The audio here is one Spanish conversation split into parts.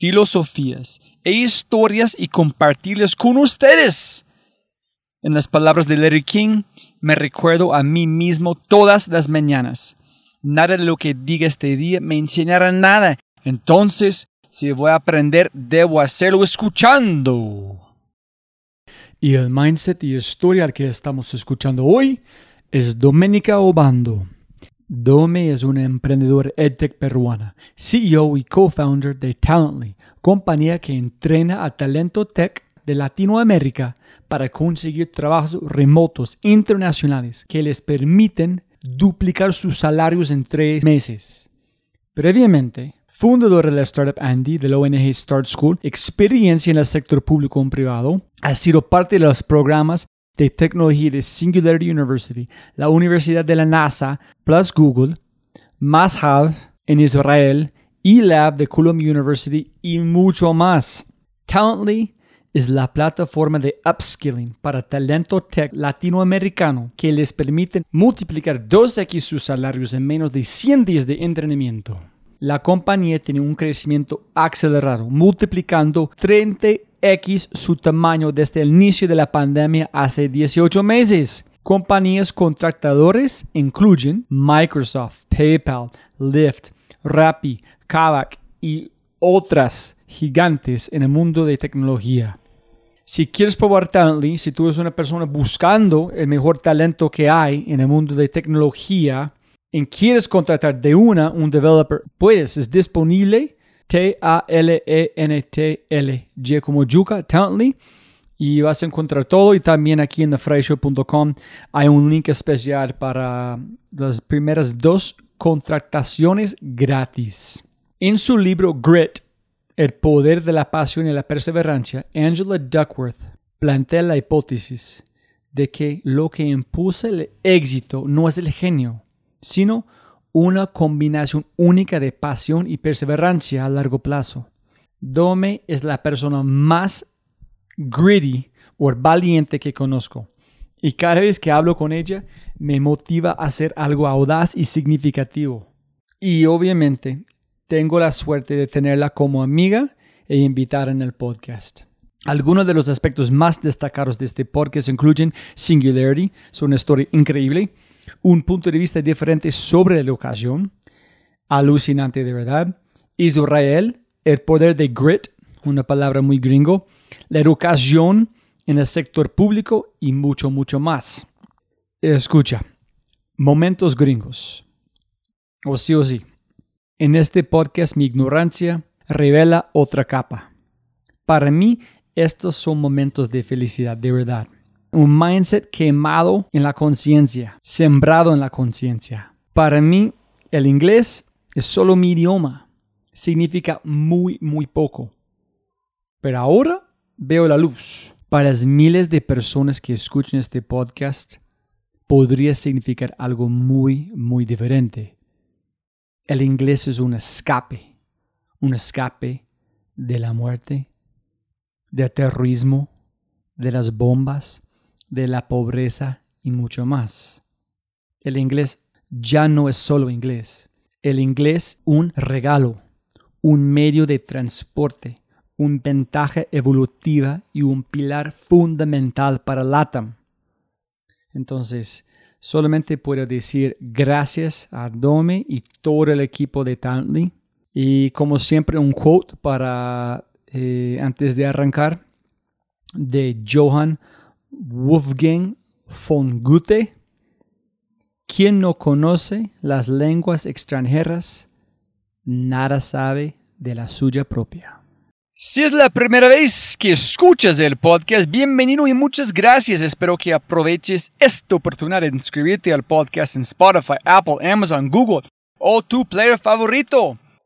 filosofías e historias y compartirlas con ustedes. En las palabras de Larry King, me recuerdo a mí mismo todas las mañanas. Nada de lo que diga este día me enseñará nada. Entonces, si voy a aprender, debo hacerlo escuchando. Y el mindset y historia que estamos escuchando hoy es Doménica Obando. Dome es una emprendedora edtech peruana, CEO y co-founder de Talently, compañía que entrena a talento tech de Latinoamérica para conseguir trabajos remotos internacionales que les permiten duplicar sus salarios en tres meses. Previamente, fundadora de la startup Andy de la ONG Start School, experiencia en el sector público y privado, ha sido parte de los programas de tecnología de Singularity University, la Universidad de la NASA, plus Google, Mashav en Israel, eLab de Columbia University y mucho más. Talently es la plataforma de upskilling para talento tech latinoamericano que les permite multiplicar 2x sus salarios en menos de 100 días de entrenamiento. La compañía tiene un crecimiento acelerado, multiplicando 30 X su tamaño desde el inicio de la pandemia hace 18 meses. Compañías contratadores incluyen Microsoft, PayPal, Lyft, Rappi, Kavak y otras gigantes en el mundo de tecnología. Si quieres probar Talently, si tú eres una persona buscando el mejor talento que hay en el mundo de tecnología y quieres contratar de una un developer, puedes, es disponible T-A-L-E-N-T-L, G como Yuka, Talently. Y vas a encontrar todo. Y también aquí en thefryshow.com hay un link especial para las primeras dos contrataciones gratis. En su libro Grit, El poder de la pasión y la perseverancia, Angela Duckworth plantea la hipótesis de que lo que impulsa el éxito no es el genio, sino una combinación única de pasión y perseverancia a largo plazo. Dome es la persona más gritty o valiente que conozco. Y cada vez que hablo con ella, me motiva a hacer algo audaz y significativo. Y obviamente, tengo la suerte de tenerla como amiga e invitar en el podcast. Algunos de los aspectos más destacados de este podcast incluyen Singularity, es una historia increíble, un punto de vista diferente sobre la ocasión, alucinante de verdad, Israel, el poder de grit, una palabra muy gringo, la educación en el sector público y mucho, mucho más. Escucha, momentos gringos. O sí o sí. En este podcast mi ignorancia revela otra capa. Para mí, estos son momentos de felicidad, de verdad un mindset quemado en la conciencia, sembrado en la conciencia. Para mí, el inglés es solo mi idioma. Significa muy, muy poco. Pero ahora veo la luz. Para las miles de personas que escuchan este podcast, podría significar algo muy, muy diferente. El inglés es un escape, un escape de la muerte, del terrorismo, de las bombas, de la pobreza y mucho más. El inglés ya no es solo inglés. El inglés un regalo, un medio de transporte, una ventaja evolutiva y un pilar fundamental para LATAM. Entonces, solamente puedo decir gracias a Dome y todo el equipo de Talently Y como siempre, un quote para eh, antes de arrancar de Johann Wolfgang von Goethe. Quien no conoce las lenguas extranjeras, nada sabe de la suya propia. Si es la primera vez que escuchas el podcast, bienvenido y muchas gracias. Espero que aproveches esta oportunidad de inscribirte al podcast en Spotify, Apple, Amazon, Google o tu player favorito.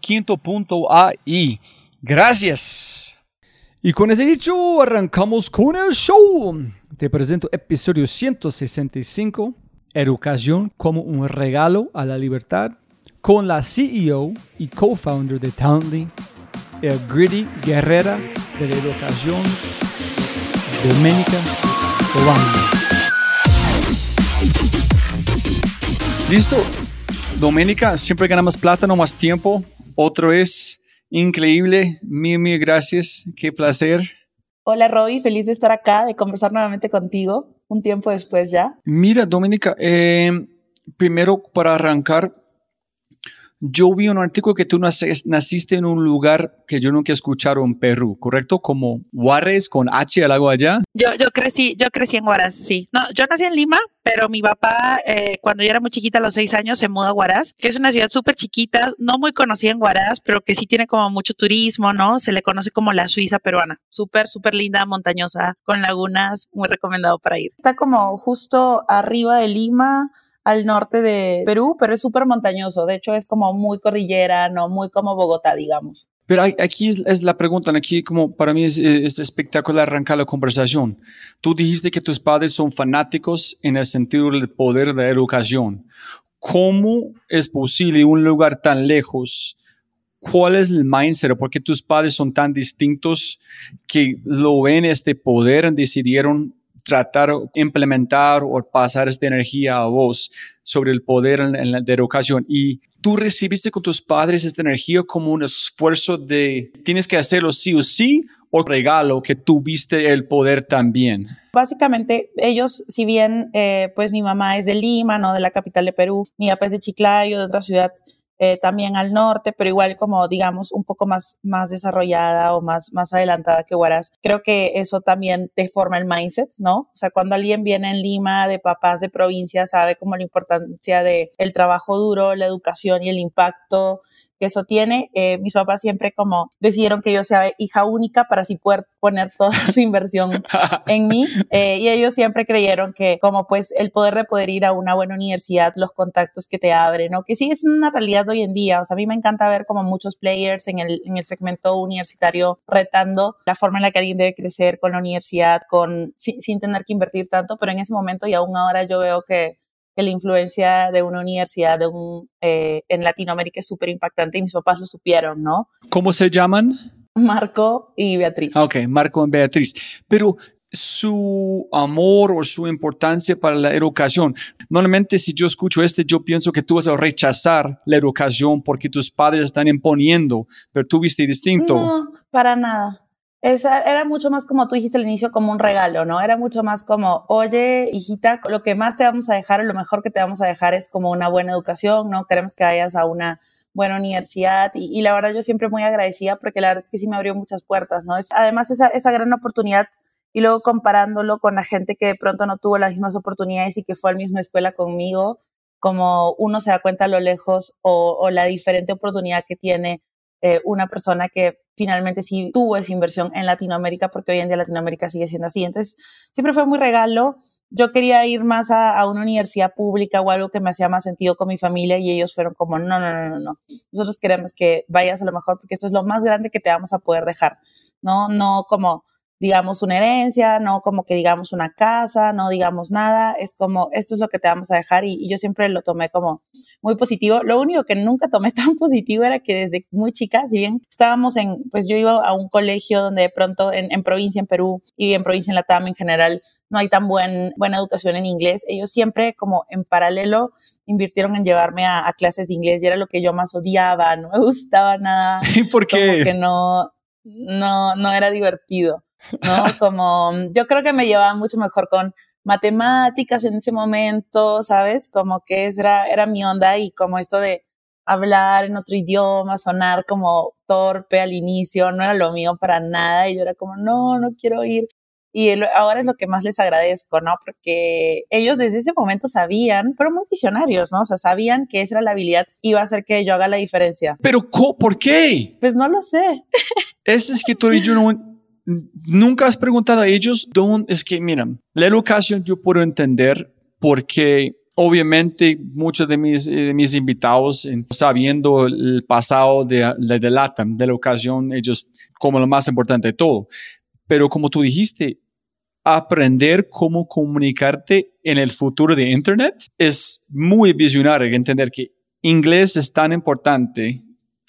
quinto.ai. Gracias. Y con ese dicho, arrancamos con el show. Te presento episodio 165, Educación como un regalo a la libertad, con la CEO y co-founder de Talently, el gritty guerrera de la educación, Doménica Obama. Listo. Doménica, siempre gana más plata, no más tiempo. Otro es increíble. Mil, mil gracias. Qué placer. Hola Robbie, feliz de estar acá, de conversar nuevamente contigo, un tiempo después ya. Mira, Doménica, eh, primero para arrancar, yo vi un artículo que tú naciste en un lugar que yo nunca he escuchado en Perú, ¿correcto? Como Juárez con H al agua allá. Yo, yo crecí, yo crecí en Huaraz, sí. No, yo nací en Lima, pero mi papá, eh, cuando yo era muy chiquita, a los seis años, se mudó a Huaraz, que es una ciudad súper chiquita, no muy conocida en Huaraz, pero que sí tiene como mucho turismo, ¿no? Se le conoce como la Suiza peruana. Súper, súper linda, montañosa, con lagunas, muy recomendado para ir. Está como justo arriba de Lima al norte de Perú, pero es súper montañoso. De hecho, es como muy cordillera, no muy como Bogotá, digamos. Pero aquí es, la pregunta, aquí como para mí es, espectacular arrancar la conversación. Tú dijiste que tus padres son fanáticos en el sentido del poder de la educación. ¿Cómo es posible un lugar tan lejos? ¿Cuál es el mindset? ¿Por qué tus padres son tan distintos que lo ven este poder, decidieron tratar, implementar o pasar esta energía a vos sobre el poder en, la educación. Y tú recibiste con tus padres esta energía como un esfuerzo de tienes que hacerlo sí o sí o regalo que tuviste el poder también? Básicamente, ellos, si bien, eh, pues mi mamá es de Lima, no de la capital de Perú, mi papá es de Chiclayo, de otra ciudad eh, también al norte, pero igual como digamos un poco más, más desarrollada o más, más adelantada que Huaraz. Creo que eso también deforma el mindset, ¿no? O sea, cuando alguien viene en Lima de papás de provincia, sabe como la importancia de el trabajo duro, la educación y el impacto que eso tiene. Eh, mis papás siempre como decidieron que yo sea hija única para así poder poner toda su inversión en mí. Eh, y ellos siempre creyeron que como pues el poder de poder ir a una buena universidad, los contactos que te abren, ¿no? Que sí es una realidad hoy en día. O sea, a mí me encanta ver como muchos players en el, en el segmento universitario retando la forma en la que alguien debe crecer con la universidad, con, sin, sin tener que invertir tanto, pero en ese momento y aún ahora yo veo que que la influencia de una universidad de un, eh, en Latinoamérica es súper impactante y mis papás lo supieron, ¿no? ¿Cómo se llaman? Marco y Beatriz. Ok, Marco y Beatriz. Pero su amor o su importancia para la educación. Normalmente si yo escucho este, yo pienso que tú vas a rechazar la educación porque tus padres están imponiendo, pero tú viste distinto. No, para nada. Esa era mucho más como tú dijiste al inicio, como un regalo, ¿no? Era mucho más como, oye, hijita, lo que más te vamos a dejar lo mejor que te vamos a dejar es como una buena educación, ¿no? Queremos que vayas a una buena universidad y, la verdad yo siempre muy agradecida porque la verdad es que sí me abrió muchas puertas, ¿no? además esa, esa gran oportunidad y luego comparándolo con la gente que de pronto no tuvo las mismas oportunidades y que fue a la misma escuela conmigo, como uno se da cuenta a lo lejos o, o la diferente oportunidad que tiene eh, una persona que finalmente sí tuvo esa inversión en Latinoamérica, porque hoy en día Latinoamérica sigue siendo así. Entonces, siempre fue muy regalo. Yo quería ir más a, una universidad pública o algo que me hacía más sentido con mi familia y ellos fueron como, no, no, no, no, no. Nosotros queremos que vayas a lo mejor porque esto es lo más grande que te vamos a poder dejar, ¿no? No como digamos una herencia, no como que digamos una casa, no digamos nada, es como esto es lo que te vamos a dejar y, y, yo siempre lo tomé como muy positivo. Lo único que nunca tomé tan positivo era que desde muy chica, si bien estábamos en, pues yo iba a un colegio donde de pronto en, en provincia, en Perú y en provincia en Latam en general, no hay tan buen, buena educación en inglés. Ellos siempre como en paralelo invirtieron en llevarme a, a clases de inglés y era lo que yo más odiaba, no me gustaba nada. ¿Y por qué? Como que no, no, no era divertido. ¿No? Como yo creo que me llevaba mucho mejor con matemáticas en ese momento, ¿sabes? Como que era, era mi onda y como esto de hablar en otro idioma, sonar como torpe al inicio, no era lo mío para nada y yo era como, no, no quiero ir. Y ahora es lo que más les agradezco, ¿no? Porque ellos desde ese momento sabían, fueron muy visionarios, ¿no? O sea, sabían que esa era la habilidad iba a hacer que yo haga la diferencia. Pero, ¿por qué? Pues no lo sé. Es que tú y yo no, nunca has preguntado a ellos dónde es que, miran, la educación yo puedo entender porque obviamente muchos de mis, de mis invitados, sabiendo el pasado de, de, de de la educación, ellos como lo más importante de todo. Pero como tú dijiste, aprender cómo comunicarte en el futuro de Internet es muy visionario, entender que inglés es tan importante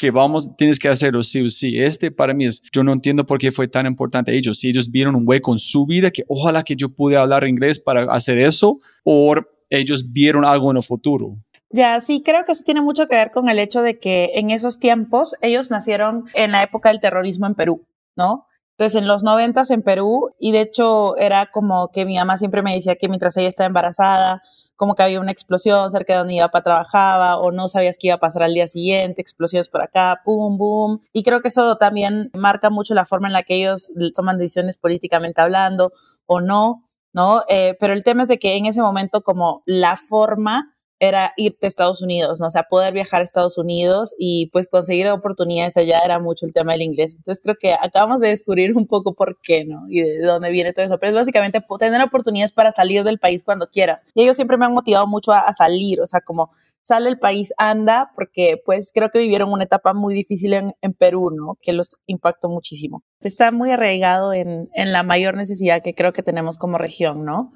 que vamos, tienes que hacerlo sí o sí. Este para mí es, yo no entiendo por qué fue tan importante ellos. Si ellos vieron un hueco en su vida, que ojalá que yo pude hablar inglés para hacer eso, o ellos vieron algo en el futuro. Ya, sí, creo que eso tiene mucho que ver con el hecho de que en esos tiempos ellos nacieron en la época del terrorismo en Perú, ¿no? Entonces, en los noventas en Perú, y de hecho era como que mi mamá siempre me decía que mientras ella estaba embarazada, como que había una explosión cerca de donde iba para trabajaba o no sabías qué iba a pasar al día siguiente, explosiones por acá, pum, boom. Y creo que eso también marca mucho la forma en la que ellos toman decisiones políticamente hablando o no, ¿no? Eh, pero el tema es de que en ese momento como la forma era irte a Estados Unidos, ¿no? O sea, poder viajar a Estados Unidos y pues conseguir oportunidades allá era mucho el tema del inglés. Entonces creo que acabamos de descubrir un poco por qué, ¿no? Y de dónde viene todo eso. Pero es básicamente tener oportunidades para salir del país cuando quieras. Y ellos siempre me han motivado mucho a, a salir, o sea, como sale el país, anda, porque pues creo que vivieron una etapa muy difícil en, en Perú, ¿no? Que los impactó muchísimo. Está muy arraigado en, en la mayor necesidad que creo que tenemos como región, ¿no?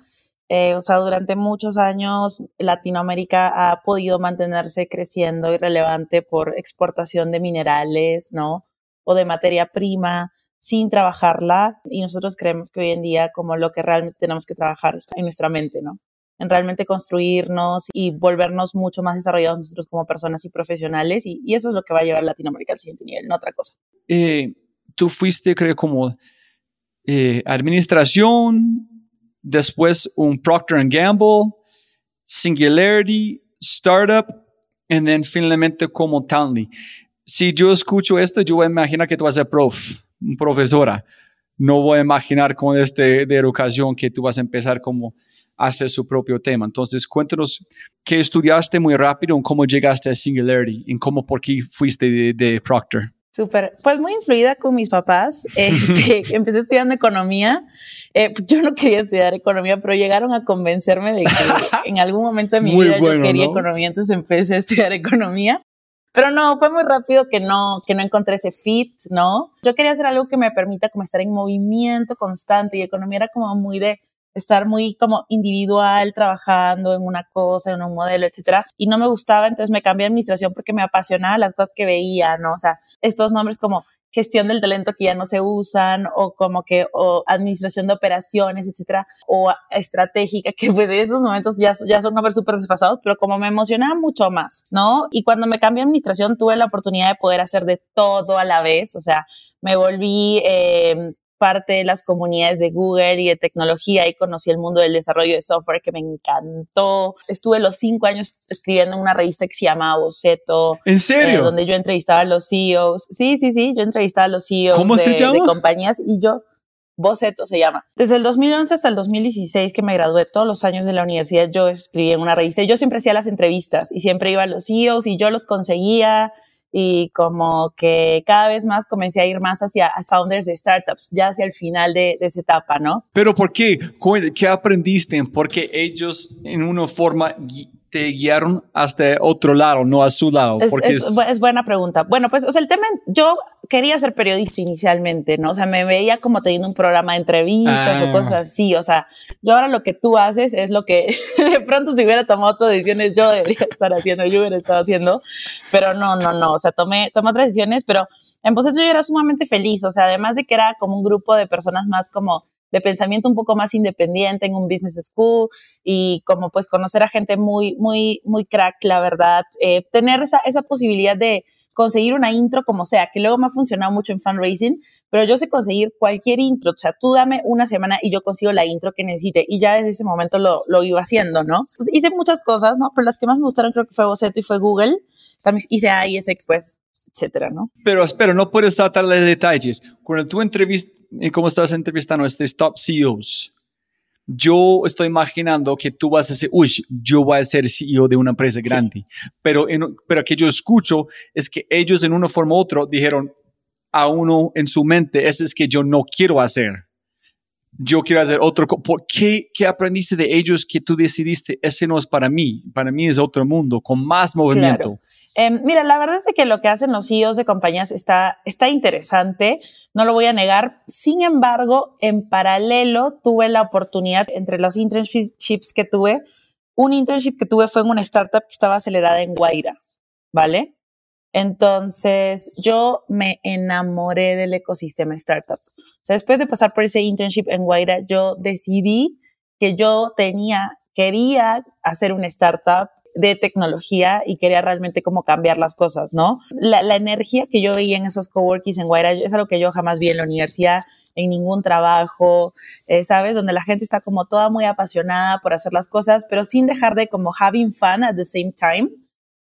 Eh, o sea, durante muchos años Latinoamérica ha podido mantenerse creciendo y relevante por exportación de minerales, ¿no? O de materia prima sin trabajarla y nosotros creemos que hoy en día como lo que realmente tenemos que trabajar está en nuestra mente, ¿no? En realmente construirnos y volvernos mucho más desarrollados nosotros como personas y profesionales y, eso es lo que va a llevar Latinoamérica al siguiente nivel, no otra cosa. Eh, tú fuiste, creo, como eh, administración, después un Procter Gamble, Singularity, Startup, y then finalmente como Townley. Si yo escucho esto, yo voy a imaginar que tú vas a ser prof, profesora. No voy a imaginar con este de educación que tú vas a empezar como a hacer su propio tema. Entonces, cuéntanos qué estudiaste muy rápido, en cómo llegaste a Singularity, en cómo, por qué fuiste de, de Procter. Súper, pues muy influida con mis papás. Este, empecé estudiando economía. Eh, yo no quería estudiar economía, pero llegaron a convencerme de que en algún momento de mi Muy vida bueno, yo quería ¿no? economía, entonces empecé a estudiar economía. Pero no, fue muy rápido que no, que no encontré ese fit, ¿no? Yo quería hacer algo que me permita como estar en movimiento constante y economía era como muy de estar muy como individual, trabajando en una cosa, en un modelo, etcétera. Y no me gustaba, entonces me cambié a administración porque me apasionaba las cosas que veía, ¿no? O sea, estos nombres como gestión del talento que ya no se usan o como que o administración de operaciones, etcétera, o estratégica, que pues en esos momentos ya, ya son nombres súper desfasados, pero como me emocionaba mucho más, ¿no? Y cuando me cambié a administración tuve la oportunidad de poder hacer de todo a la vez, o sea, me volví eh, parte de las comunidades de Google y de tecnología y conocí el mundo del desarrollo de software que me encantó. Estuve los cinco años escribiendo en una revista que se llama Boceto. ¿En serio? Eh, donde yo entrevistaba a los CEOs. Sí, sí, sí, yo entrevistaba a los CEOs ¿Cómo de, se llama? de compañías y yo, Boceto se llama. Desde el 2011 hasta el 2016 que me gradué, todos los años de la universidad, yo escribí en una revista. y Yo siempre hacía las entrevistas y siempre iba a los CEOs y yo los conseguía y como que cada vez más comencé a ir más hacia founders de startups, ya hacia el final de, esa etapa, ¿no? Pero ¿por qué? ¿Qué aprendiste? Porque ellos en una forma te guiaron hasta otro lado, no a su lado? Es, Porque es- es buena pregunta. Bueno, pues, o sea, el tema, yo quería ser periodista inicialmente, ¿no? O sea, me veía como teniendo un programa de entrevistas Ah. o cosas así. O sea, yo ahora lo que tú haces es lo que de pronto si hubiera tomado otras decisiones yo debería estar haciendo, yo hubiera estado haciendo, pero no, no, no. O sea, tomé, tomé otras decisiones, pero en proceso yo era sumamente feliz. O sea, además de que era como un grupo de personas más como de pensamiento un poco más independiente en un business school y como pues conocer a gente muy, muy, muy crack, la verdad, eh, tener esa, esa posibilidad de conseguir una intro como sea, que luego me ha funcionado mucho en fundraising, pero yo sé conseguir cualquier intro, o sea, tú dame una semana y yo consigo la intro que necesite y ya desde ese momento lo, lo iba haciendo, ¿no? Pues hice muchas cosas, ¿no? Pero las que más me gustaron creo que fue Boceto y fue Google, también hice ISX, pues, etcétera, ¿no? Pero espera, no puedes tratar de detalles. Cuando tú entrevistas, como estás entrevistando a estos top CEOs, yo estoy imaginando que tú vas a decir, uy, yo voy a ser CEO de una empresa grande. Pero, en, pero que yo escucho es que ellos en una forma u otra dijeron a uno en su mente, eso es que yo no quiero hacer. Yo quiero hacer otro. ¿Por qué, qué aprendiste de ellos que tú decidiste, ese no es para mí? Para mí es otro mundo, con más movimiento. Eh, mira, la verdad es que lo que hacen los CEOs de compañías está, está interesante, no lo voy a negar. Sin embargo, en paralelo tuve la oportunidad entre los internships que tuve, un internship que tuve fue en una startup que estaba acelerada en Guaira, ¿vale? Entonces, yo me enamoré del ecosistema startup. O sea, después de pasar por ese internship en Guaira, yo decidí que yo tenía, quería hacer una startup de tecnología y quería realmente como cambiar las cosas, ¿no? La, energía que yo veía en esos coworkings en Guaira es algo que yo jamás vi en la universidad, en ningún trabajo, eh, ¿sabes? Donde la gente está como toda muy apasionada por hacer las cosas, pero sin dejar de como having fun at the same time.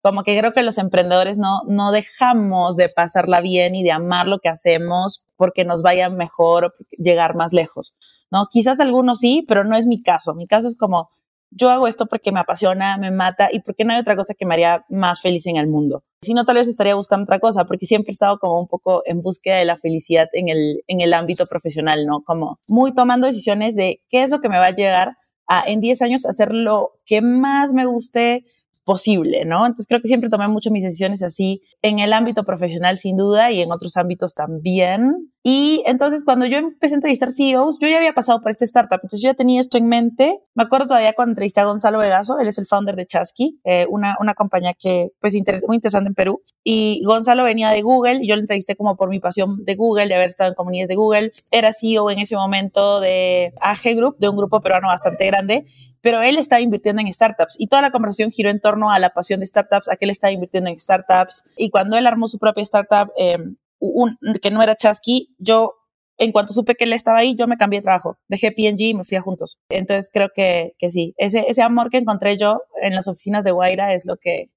Como que creo que los emprendedores no, no dejamos de pasarla bien y de amar lo que hacemos porque nos vaya mejor llegar más lejos, ¿no? Quizás algunos sí, pero no es mi caso. Mi caso es como, yo hago esto porque me apasiona, me mata y porque no hay otra cosa que me haría más feliz en el mundo. Si no, tal vez estaría buscando otra cosa, porque siempre he estado como un poco en búsqueda de la felicidad en el, en el ámbito profesional, ¿no? Como muy tomando decisiones de qué es lo que me va a llegar a en 10 años hacer lo que más me guste posible, ¿no? Entonces creo que siempre tomé mucho mis decisiones así en el ámbito profesional sin duda y en otros ámbitos también. Y entonces cuando yo empecé a entrevistar CEOs, yo ya había pasado por esta startup, entonces yo ya tenía esto en mente. Me acuerdo todavía cuando entrevisté a Gonzalo Vegaso, él es el founder de Chasqui, eh, una, una compañía que pues muy interesante en Perú. Y Gonzalo venía de Google y yo lo entrevisté como por mi pasión de Google, de haber estado en comunidades de Google. Era CEO en ese momento de AG Group, de un grupo peruano bastante grande, pero él estaba invirtiendo en startups y toda la conversación giró en torno a la pasión de startups, a que él estaba invirtiendo en startups. Y cuando él armó su propia startup, eh, un, que no era Chasqui, yo en cuanto supe que él estaba ahí, yo me cambié de trabajo, dejé PNG y me fui a juntos. Entonces creo que, que sí, ese, ese amor que encontré yo en las oficinas de Guaira es lo que,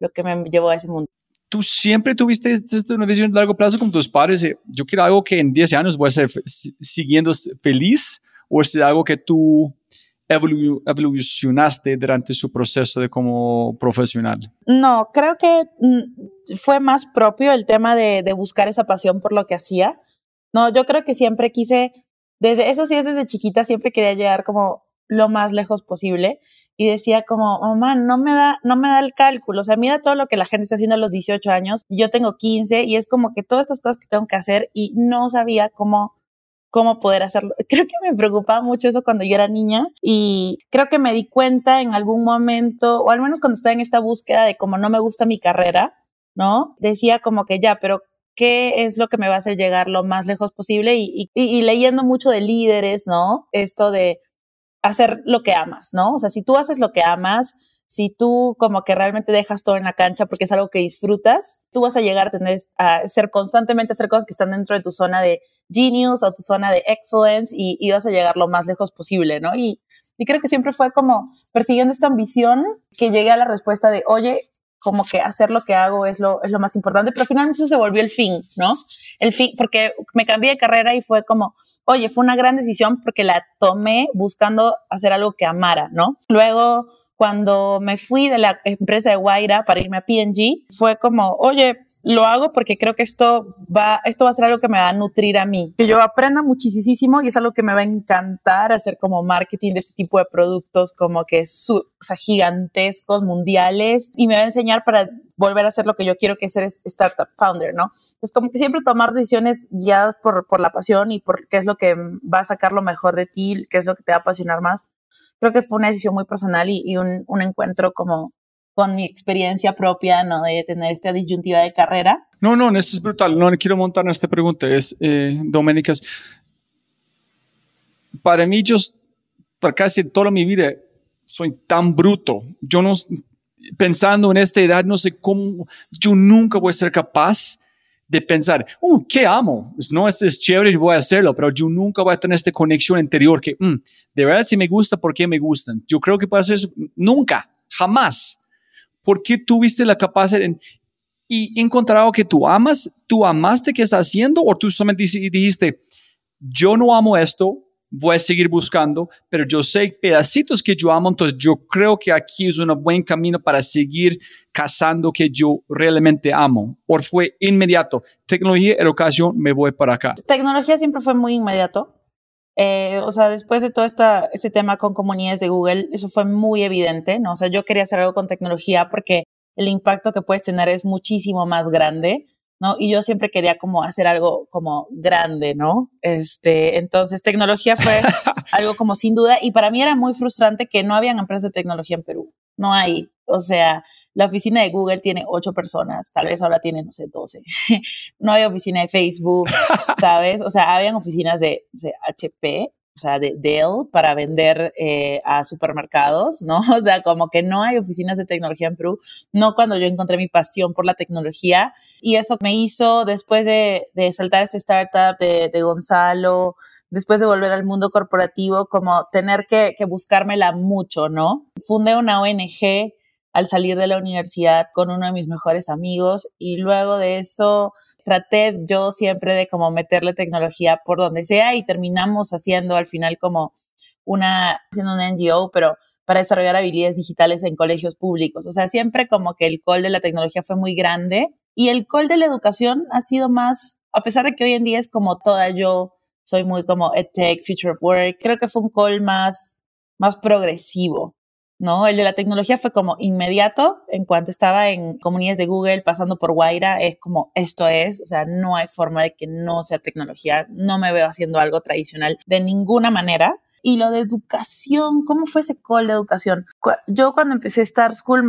lo que me llevó a ese mundo. ¿Tú siempre tuviste una visión de largo plazo como tus padres? Yo quiero algo que en 10 años voy a ser siguiendo feliz o es algo que tú evolu- evolucionaste durante su proceso de como profesional? No, creo que mm, fue más propio el tema de, buscar esa pasión por lo que hacía. No, yo creo que siempre quise, desde eso sí es desde chiquita, siempre quería llegar como lo más lejos posible y decía como, mamá, no me da, no me da el cálculo, o sea, mira todo lo que la gente está haciendo a los 18 años, yo tengo 15 y es como que todas estas cosas que tengo que hacer y no sabía cómo cómo poder hacerlo. Creo que me preocupaba mucho eso cuando yo era niña y creo que me di cuenta en algún momento, o al menos cuando estaba en esta búsqueda de cómo no me gusta mi carrera, ¿no? Decía como que ya, pero qué es lo que me va a hacer llegar lo más lejos posible y, y, y leyendo mucho de líderes, ¿no? Esto de hacer lo que amas, ¿no? O sea, si tú haces lo que amas, si tú como que realmente dejas todo en la cancha porque es algo que disfrutas, tú vas a llegar a tener a ser constantemente a hacer cosas que están dentro de tu zona de genius o tu zona de excellence y, y vas a llegar lo más lejos posible, ¿no? Y, y creo que siempre fue como persiguiendo esta ambición que llegué a la respuesta de, oye, como que hacer lo que hago es lo, es lo más importante, pero finalmente se volvió el fin, ¿no? El fin, porque me cambié de carrera y fue como, oye, fue una gran decisión porque la tomé buscando hacer algo que amara, ¿no? Luego, cuando me fui de la empresa de Guaira para irme a P&G, fue como, oye, lo hago porque creo que esto va, esto va a ser algo que me va a nutrir a mí, que yo aprenda muchísimo y es algo que me va a encantar hacer como marketing de este tipo de productos, como que su, o sea, gigantescos, mundiales, y me va a enseñar para volver a hacer lo que yo quiero que es ser startup founder, ¿no? Es como que siempre tomar decisiones guiadas por, por la pasión y por qué es lo que va a sacar lo mejor de ti, qué es lo que te va a apasionar más creo que fue una decisión muy personal y, un, un, encuentro como con mi experiencia propia, ¿no? De tener esta disyuntiva de carrera. No, no, esto es brutal. No quiero montar en esta pregunta. Es, eh, Doménicas, para mí, yo, para casi toda mi vida, soy tan bruto. Yo no, pensando en esta edad, no sé cómo, yo nunca voy a ser capaz de pensar, uh, ¿qué amo? Pues, no, esto es chévere y voy a hacerlo, pero yo nunca voy a tener esta conexión interior que, mm, de verdad, si me gusta, ¿por qué me gustan? Yo creo que puede ser nunca, jamás. ¿Por qué tuviste la capacidad y encontrado que tú amas, tú amaste que estás haciendo o tú solamente dijiste, yo no amo esto, voy a seguir buscando, pero yo sé pedacitos que yo amo, entonces yo creo que aquí es un buen camino para seguir cazando que yo realmente amo. O fue inmediato, tecnología, educación, me voy para acá. Tecnología siempre fue muy inmediato. Eh, o sea, después de todo este tema con comunidades de Google, eso fue muy evidente, ¿no? O sea, yo quería hacer algo con tecnología porque el impacto que puedes tener es muchísimo más grande. ¿No? Y yo siempre quería como hacer algo como grande, ¿no? Este, entonces tecnología fue algo como sin duda y para mí era muy frustrante que no habían empresas de tecnología en Perú. No hay, o sea, la oficina de Google tiene ocho personas, tal vez ahora tiene, no sé, doce. no hay oficina de Facebook, ¿sabes? O sea, habían oficinas de, sé, HP, o sea, de Dell para vender eh, a supermercados, ¿no? O sea, como que no hay oficinas de tecnología en Perú, no cuando yo encontré mi pasión por la tecnología. Y eso me hizo, después de, de saltar este startup de, de, Gonzalo, después de volver al mundo corporativo, como tener que, que buscármela mucho, ¿no? Fundé una ONG al salir de la universidad con uno de mis mejores amigos y luego de eso traté yo siempre de como meterle tecnología por donde sea y terminamos haciendo al final como una, haciendo una NGO, pero para desarrollar habilidades digitales en colegios públicos. O sea, siempre como que el call de la tecnología fue muy grande y el call de la educación ha sido más, a pesar de que hoy en día es como toda yo, soy muy como EdTech, Future of Work, creo que fue un call más, más progresivo. ¿No? El de la tecnología fue como inmediato, en cuanto estaba en comunidades de Google, pasando por Guaira, es como esto es, o sea, no hay forma de que no sea tecnología, no me veo haciendo algo tradicional de ninguna manera. Y lo de educación, ¿cómo fue ese call de educación? Yo cuando empecé Star School,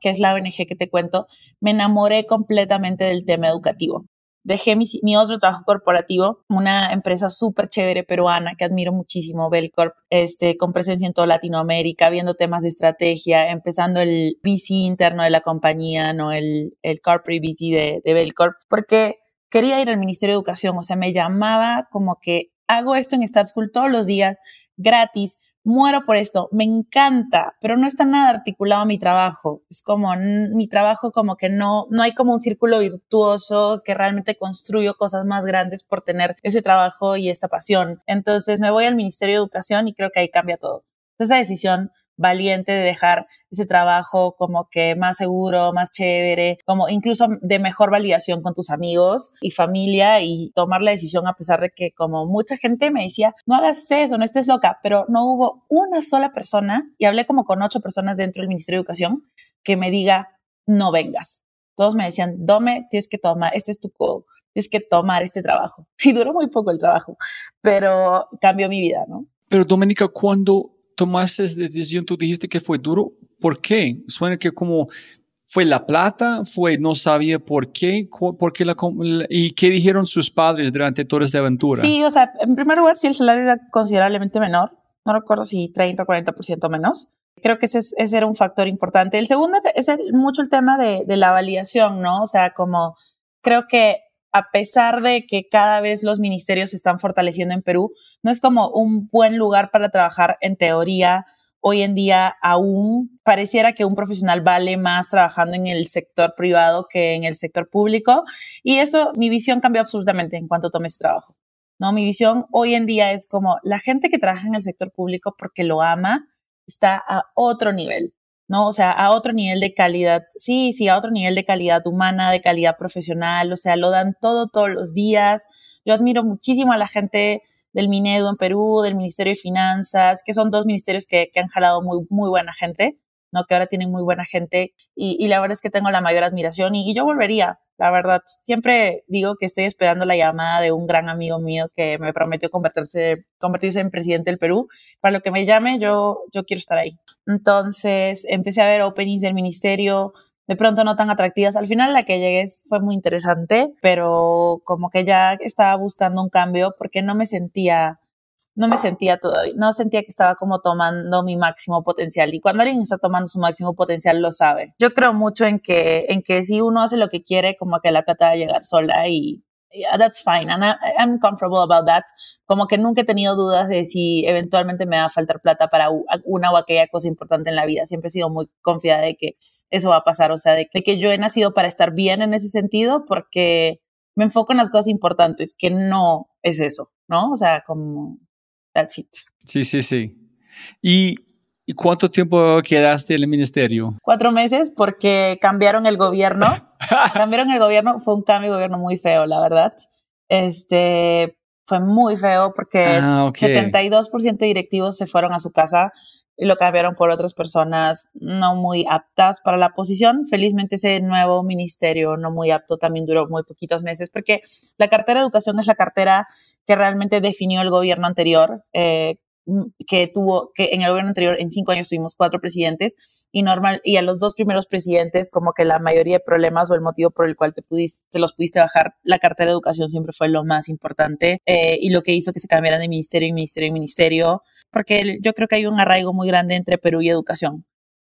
que es la ONG que te cuento, me enamoré completamente del tema educativo dejé mi, otro trabajo corporativo, una empresa súper chévere peruana que admiro muchísimo, Belcorp, este, con presencia en toda Latinoamérica, viendo temas de estrategia, empezando el VC interno de la compañía, ¿no? El, el corporate VC de, de Belcorp, porque quería ir al Ministerio de Educación, o sea, me llamaba como que hago esto en Star School todos los días, gratis, muero por esto, me encanta, pero no está nada articulado mi trabajo. Es como mi trabajo como que no, no hay como un círculo virtuoso que realmente construyo cosas más grandes por tener ese trabajo y esta pasión. Entonces me voy al Ministerio de Educación y creo que ahí cambia todo. Esa decisión valiente de dejar ese trabajo como que más seguro, más chévere, como incluso de mejor validación con tus amigos y familia y tomar la decisión a pesar de que como mucha gente me decía, no hagas eso, no estés loca, pero no hubo una sola persona, y hablé como con ocho personas dentro del Ministerio de Educación, que me diga, no vengas. Todos me decían, Dome, tienes que tomar, este es tu call, tienes que tomar este trabajo. Y duró muy poco el trabajo, pero cambió mi vida, ¿no? Pero Doménica, cuando tomaste esa decisión, tú dijiste que fue duro. ¿Por qué? Suena que como fue la plata, fue no sabía por qué, por qué la, y qué dijeron sus padres durante toda esta aventura. Sí, o sea, en primer lugar, si el salario era considerablemente menor, no recuerdo si 30 o 40% menos. Creo que ese, ese, era un factor importante. El segundo es mucho el tema de, de la validación, ¿no? O sea, como creo que a pesar de que cada vez los ministerios se están fortaleciendo en Perú, no es como un buen lugar para trabajar en teoría. Hoy en día aún pareciera que un profesional vale más trabajando en el sector privado que en el sector público. Y eso, mi visión cambió absolutamente en cuanto tomé ese trabajo. ¿no? Mi visión hoy en día es como la gente que trabaja en el sector público porque lo ama está a otro nivel. ¿No? O sea, a otro nivel de calidad, sí, sí, a otro nivel de calidad humana, de calidad profesional, o sea, lo dan todo todos los días. Yo admiro muchísimo a la gente del Minedo en Perú, del Ministerio de Finanzas, que son dos ministerios que, que han jalado muy, muy buena gente. ¿No? que ahora tienen muy buena gente y, la verdad es que tengo la mayor admiración y, y, yo volvería, la verdad. Siempre digo que estoy esperando la llamada de un gran amigo mío que me prometió convertirse, convertirse en presidente del Perú. Para lo que me llame, yo, yo quiero estar ahí. Entonces empecé a ver openings del ministerio, de pronto no tan atractivas. Al final la que llegué fue muy interesante, pero como que ya estaba buscando un cambio porque no me sentía no me sentía todavía, no sentía que estaba como tomando mi máximo potencial. Y cuando alguien está tomando su máximo potencial, lo sabe. Yo creo mucho en que, en que si uno hace lo que quiere, como que la plata va a llegar sola y yeah, that's fine. And I'm comfortable about that. Como que nunca he tenido dudas de si eventualmente me va a faltar plata para una o aquella cosa importante en la vida. Siempre he sido muy confiada de que eso va a pasar. O sea, de que yo he nacido para estar bien en ese sentido porque me enfoco en las cosas importantes, que no es eso, ¿no? O sea, como That's it. Sí, sí, sí. ¿Y, ¿Y cuánto tiempo quedaste en el ministerio? Cuatro meses porque cambiaron el gobierno. cambiaron el gobierno, fue un cambio de gobierno muy feo, la verdad. Este, fue muy feo porque ah, okay. 72% de directivos se fueron a su casa y lo cambiaron por otras personas no muy aptas para la posición. Felizmente ese nuevo ministerio no muy apto también duró muy poquitos meses porque la cartera de educación es la cartera que realmente definió el gobierno anterior, eh, que tuvo, que en el gobierno anterior en cinco años tuvimos cuatro presidentes y normal, y a los dos primeros presidentes como que la mayoría de problemas o el motivo por el cual te, pudiste, te los pudiste bajar, la cartera de educación siempre fue lo más importante eh, y lo que hizo que se cambiaran de ministerio en ministerio en ministerio, porque yo creo que hay un arraigo muy grande entre Perú y educación.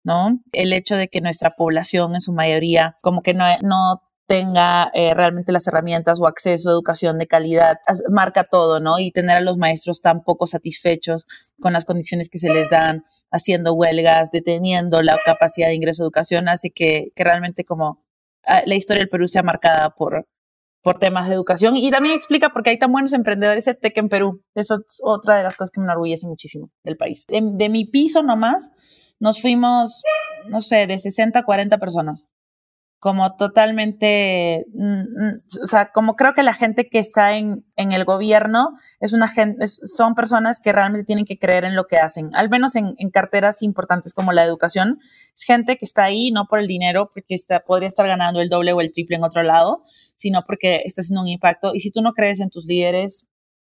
¿no? El hecho de que nuestra población en su mayoría como que no tenga eh, realmente las herramientas o acceso a educación de calidad, marca todo, ¿no? Y tener a los maestros tan poco satisfechos con las condiciones que se les dan, haciendo huelgas, deteniendo la capacidad de ingreso a educación, hace que, que realmente como ah, la historia del Perú sea marcada por, por temas de educación y también explica por qué hay tan buenos emprendedores de tech en Perú. Eso es otra de las cosas que me enorgullece muchísimo del país. De, de mi piso nomás, nos fuimos, no sé, de 60 a 40 personas como totalmente, mm, mm, o sea, como creo que la gente que está en, en el gobierno es una gente, son personas que realmente tienen que creer en lo que hacen, al menos en, en, carteras importantes como la educación. Es gente que está ahí no por el dinero, porque está, podría estar ganando el doble o el triple en otro lado, sino porque está haciendo un impacto. Y si tú no crees en tus líderes,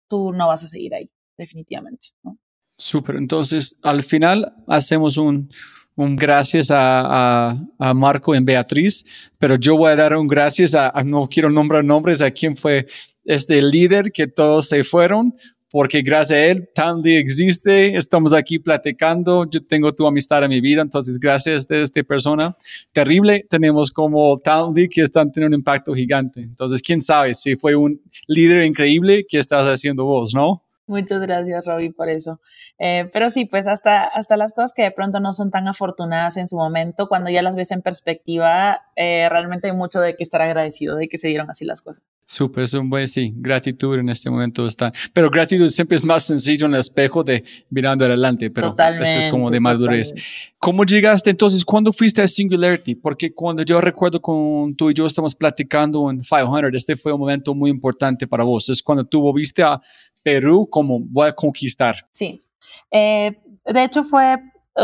tú no vas a seguir ahí, definitivamente. ¿no? Súper, entonces al final hacemos un un gracias a, a, a, Marco y Beatriz, pero yo voy a dar un gracias a, no quiero nombrar nombres, a quien fue este líder que todos se fueron, porque gracias a él Tandy existe, estamos aquí platicando, yo tengo tu amistad en mi vida, entonces gracias a esta persona terrible, tenemos como Tandy que están teniendo un impacto gigante. Entonces, quién sabe si fue un líder increíble que estás haciendo vos, ¿no? Muchas gracias, Robbie, por eso. Eh, pero sí, pues hasta, hasta las cosas que de pronto no son tan afortunadas en su momento, cuando ya las ves en perspectiva, eh, realmente hay mucho de que estar agradecido de que se dieron así las cosas. Súper, es un buen, sí, gratitud en este momento está. Pero gratitud siempre es más sencillo en el espejo de mirando adelante, pero eso es como de madurez. Totalmente. ¿Cómo llegaste entonces? ¿Cuándo fuiste a Singularity? Porque cuando yo recuerdo con tú y yo estamos platicando en 500, este fue un momento muy importante para vos. Es cuando tú volviste a Perú como voy a conquistar. Sí. Eh, de hecho, fue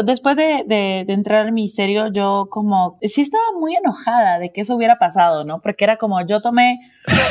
después de, de, de, entrar al ministerio, yo como, sí estaba muy enojada de que eso hubiera pasado, ¿no? Porque era como, yo tomé,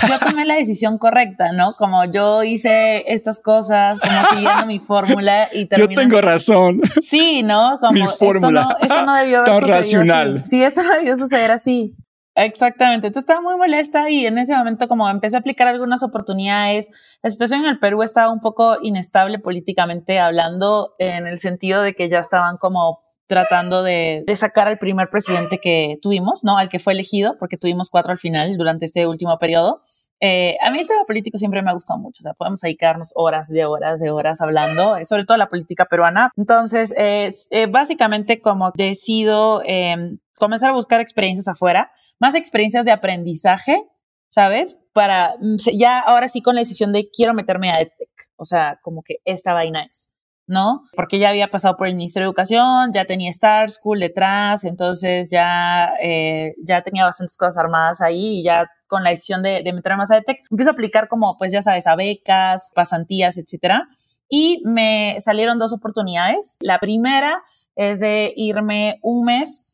yo tomé la decisión correcta, ¿no? Como yo hice estas cosas, como siguiendo mi fórmula y. Yo tengo razón. Sí, ¿no? Como, mi fórmula. Esto no, esto no debió haber Tan racional. Así. Sí, esto no debió suceder así. Exactamente, entonces estaba muy molesta y en ese momento como empecé a aplicar algunas oportunidades, la situación en el Perú estaba un poco inestable políticamente hablando en el sentido de que ya estaban como tratando de, de, sacar al primer presidente que tuvimos, ¿no? Al que fue elegido, porque tuvimos cuatro al final durante este último periodo. Eh, a mí el tema político siempre me ha gustado mucho, o sea, podemos dedicarnos horas de horas de horas hablando, eh, sobre todo la política peruana. Entonces, eh, eh básicamente como decido em, comenzar a buscar experiencias afuera, más experiencias de aprendizaje, ¿sabes? Para mm, ya ahora sí con la decisión de quiero meterme a EdTech, o sea, como que esta vaina es. ¿no? Porque ya había pasado por el Ministerio de Educación, ya tenía Star School detrás, entonces ya, eh, ya tenía bastantes cosas armadas ahí y ya con la decisión de, de meterme más a EdTech, empiezo a aplicar como, pues ya sabes, a becas, pasantías, etcétera. Y me salieron dos oportunidades. La primera es de irme un mes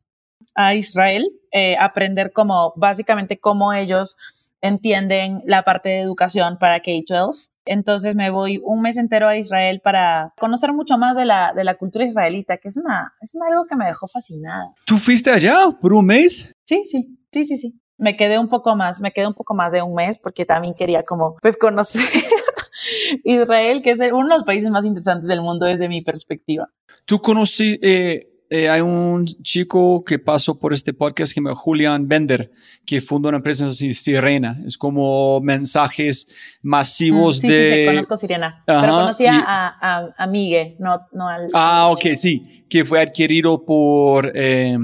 a Israel, eh, aprender como básicamente cómo ellos entienden la parte de educación para K-12. Entonces me voy un mes entero a Israel para conocer mucho más de la, de la cultura israelita, que es, una, es algo que me dejó fascinada. ¿Tú fuiste allá por un mes? Sí, sí, sí, sí, sí. Me quedé un poco más, me quedé un poco más de un mes porque también quería como, pues conocer Israel, que es uno de los países más interesantes del mundo desde mi perspectiva. ¿Tú conocí, eh, eh, hay un chico que pasó por este podcast que se llama Julian Bender, que fundó una empresa así, Sirena. Es como mensajes masivos Mm, sí, de... Sí, sí, conozco Sirena. Ajá, pero conocía y- a, a, a Migue, no, no al. Ah, ok, sí, que fue adquirido por, eh,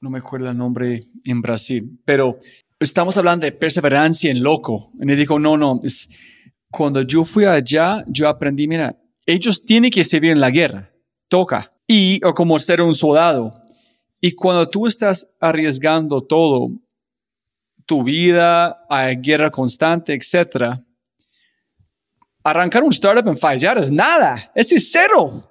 no me acuerdo el nombre en Brasil, pero estamos hablando de perseverancia en loco. Y me dijo, no, no, es, cuando yo fui allá, yo aprendí, mira, ellos tienen que servir en la guerra, toca, y o como ser un soldado. Y cuando tú estás arriesgando todo, tu vida, a guerra constante, etcétera, arrancar un startup en fallar es nada, ese es cero.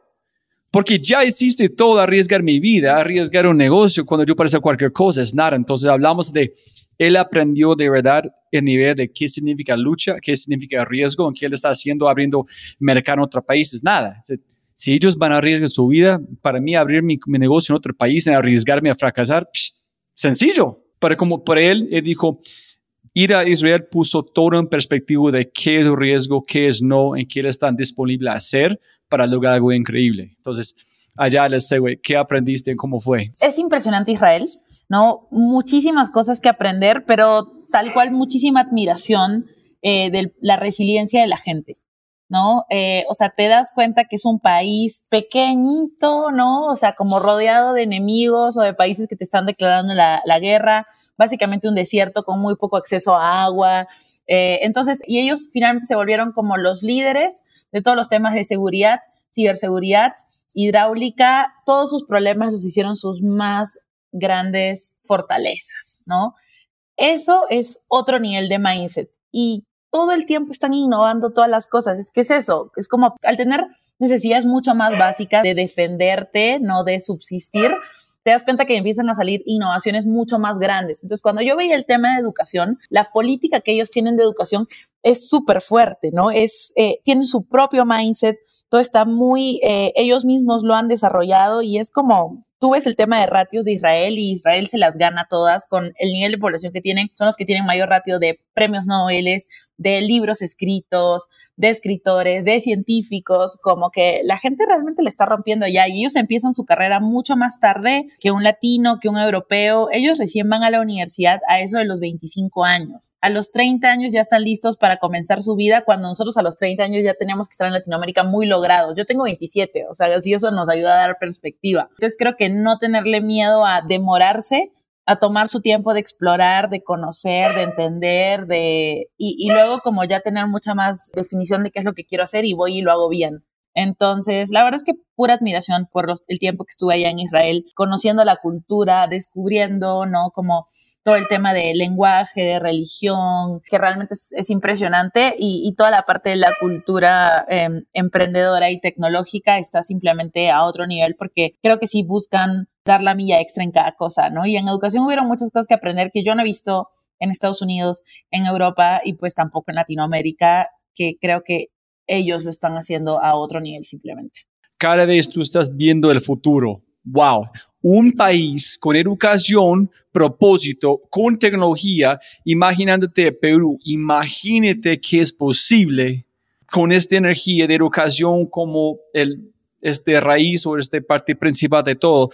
Porque ya hiciste todo, arriesgar mi vida, arriesgar un negocio, cuando yo parece cualquier cosa, es nada. Entonces hablamos de, él aprendió de verdad el nivel de qué significa lucha, qué significa riesgo, en qué él está haciendo, abriendo mercado en otro país, es nada. Si ellos van a arriesgar su vida, para mí abrir mi, mi negocio en otro país, en arriesgarme a fracasar, psh, sencillo. Pero como para él, él dijo, ir a Israel puso todo en perspectiva de qué es riesgo, qué es no, en qué están disponibles a hacer para lograr algo increíble. Entonces, allá les sé, güey, ¿qué aprendiste? ¿Cómo fue? Es impresionante Israel, ¿no? Muchísimas cosas que aprender, pero tal cual muchísima admiración eh, de la resiliencia de la gente, ¿no? Eh, o sea, te das cuenta que es un país pequeñito, ¿no? O sea, como rodeado de enemigos o de países que te están declarando la, la guerra, básicamente un desierto con muy poco acceso a agua. Eh, entonces, y ellos finalmente se volvieron como los líderes de todos los temas de seguridad, ciberseguridad, hidráulica, todos sus problemas los hicieron sus más grandes fortalezas, ¿no? Eso es otro nivel de mindset y todo el tiempo están innovando todas las cosas. Es que es eso, es como al tener necesidades mucho más básicas de defenderte, no de subsistir, te das cuenta que empiezan a salir innovaciones mucho más grandes. Entonces, cuando yo veía el tema de educación, la política que ellos tienen de educación es súper fuerte, ¿no? Es, eh, tienen su propio mindset, todo está muy, eh, ellos mismos lo han desarrollado y es como, tú ves el tema de ratios de Israel y Israel se las gana todas con el nivel de población que tienen, son los que tienen mayor ratio de premios Nobel, de libros escritos, de escritores, de científicos, como que la gente realmente le está rompiendo ya y ellos empiezan su carrera mucho más tarde que un latino, que un europeo. Ellos recién van a la universidad a eso de los 25 años. A los 30 años ya están listos para comenzar su vida cuando nosotros a los 30 años ya tenemos que estar en Latinoamérica muy logrados. Yo tengo 27, o sea, así eso nos ayuda a dar perspectiva. Entonces creo que no tenerle miedo a demorarse a tomar su tiempo de explorar, de conocer, de entender, de y, luego como ya tener mucha más definición de qué es lo que quiero hacer y voy y lo hago bien. Entonces, la verdad es que pura admiración por el tiempo que estuve allá en Israel, conociendo la cultura, descubriendo, ¿no? Como todo el tema de lenguaje, de religión, que realmente es, es impresionante y, toda la parte de la cultura eh, emprendedora y tecnológica está simplemente a otro nivel porque creo que sí buscan dar la milla extra en cada cosa, ¿no? Y en educación hubieron muchas cosas que aprender que yo no he visto en Estados Unidos, en Europa y pues tampoco en Latinoamérica, que creo que ellos lo están haciendo a otro nivel simplemente. Cada vez tú estás viendo el futuro. Wow, un país con educación, propósito, con tecnología, imaginándote Perú, imagínate que es posible con esta energía de educación como el, este raíz o este parte principal de todo.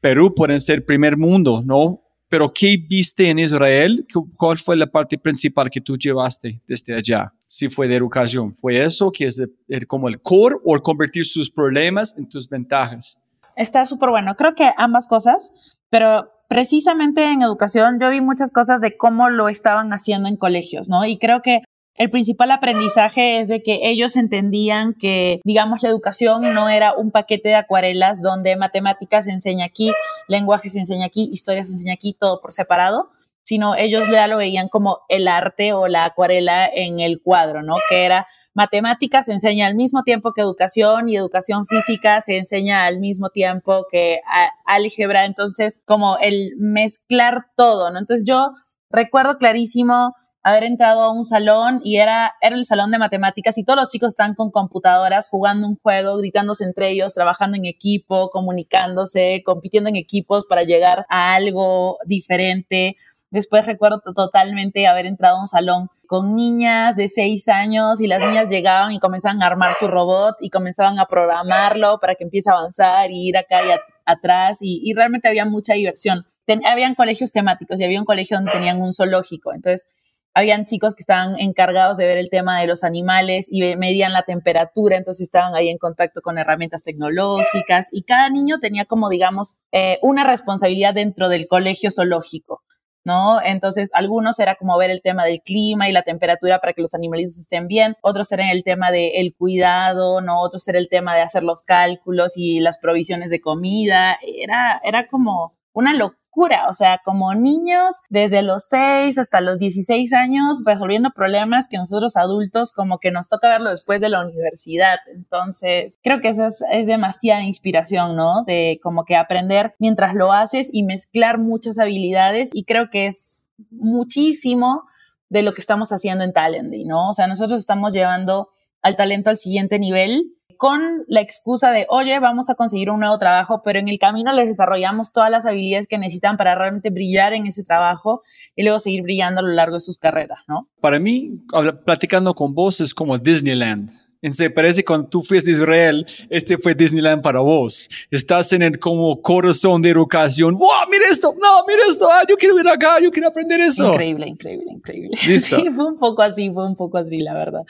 Perú puede ser primer mundo, ¿no? Pero ¿qué viste en Israel? ¿Cuál fue la parte principal que tú llevaste desde allá? Si fue de educación, ¿fue eso que es de, como el core o convertir sus problemas en tus ventajas? Está súper bueno. Creo que ambas cosas, pero precisamente en educación yo vi muchas cosas de cómo lo estaban haciendo en colegios, ¿no? Y creo que el principal aprendizaje es de que ellos entendían que, digamos, la educación no era un paquete de acuarelas donde matemáticas se enseña aquí, lenguaje se enseña aquí, historia se enseña aquí, todo por separado, sino ellos ya lo veían como el arte o la acuarela en el cuadro, ¿no? Que era matemáticas se enseña al mismo tiempo que educación y educación física se enseña al mismo tiempo que álgebra, entonces como el mezclar todo, ¿no? Entonces yo recuerdo clarísimo haber entrado a un salón y era, era el salón de matemáticas y todos los chicos están con computadoras jugando un juego, gritándose entre ellos, trabajando en equipo, comunicándose, compitiendo en equipos para llegar a algo diferente. Después recuerdo totalmente haber entrado a un salón con niñas de seis años y las niñas llegaban y comenzaban a armar su robot y comenzaban a programarlo para que empiece a avanzar y ir acá y atrás y, realmente había mucha diversión. Habían colegios temáticos y había un colegio donde tenían un zoológico. Entonces, habían chicos que estaban encargados de ver el tema de los animales y medían la temperatura, entonces estaban ahí en contacto con herramientas tecnológicas y cada niño tenía como, digamos, eh, una responsabilidad dentro del colegio zoológico. ¿no? Entonces, algunos era como ver el tema del clima y la temperatura para que los animalitos estén bien, otros eran el tema del cuidado, ¿no? Otros era el tema de hacer los cálculos y las provisiones de comida, era, era como una locura, o sea, como niños desde los 6 hasta los 16 años resolviendo problemas que nosotros adultos como que nos toca verlo después de la universidad. Entonces, creo que esa es, demasiada inspiración, ¿no? De como que aprender mientras lo haces y mezclar muchas habilidades y creo que es muchísimo de lo que estamos haciendo en Talendy, ¿no? O sea, nosotros estamos llevando al talento al siguiente nivel con la excusa de, oye, vamos a conseguir un nuevo trabajo, pero en el camino les desarrollamos todas las habilidades que necesitan para realmente brillar en ese trabajo y luego seguir brillando a lo largo de sus carreras, ¿no? Para mí, platicando con vos es como Disneyland. Entonces, parece que cuando tú fuiste a Israel, este fue Disneyland para vos. Estás en el como corazón de educación. ¡Wow! ¡Mira esto! ¡No! ¡Mira esto! Ah, yo quiero ir acá! ¡Yo quiero aprender eso! Increíble, increíble, increíble. Sí, fue un poco así, fue un poco así, la verdad.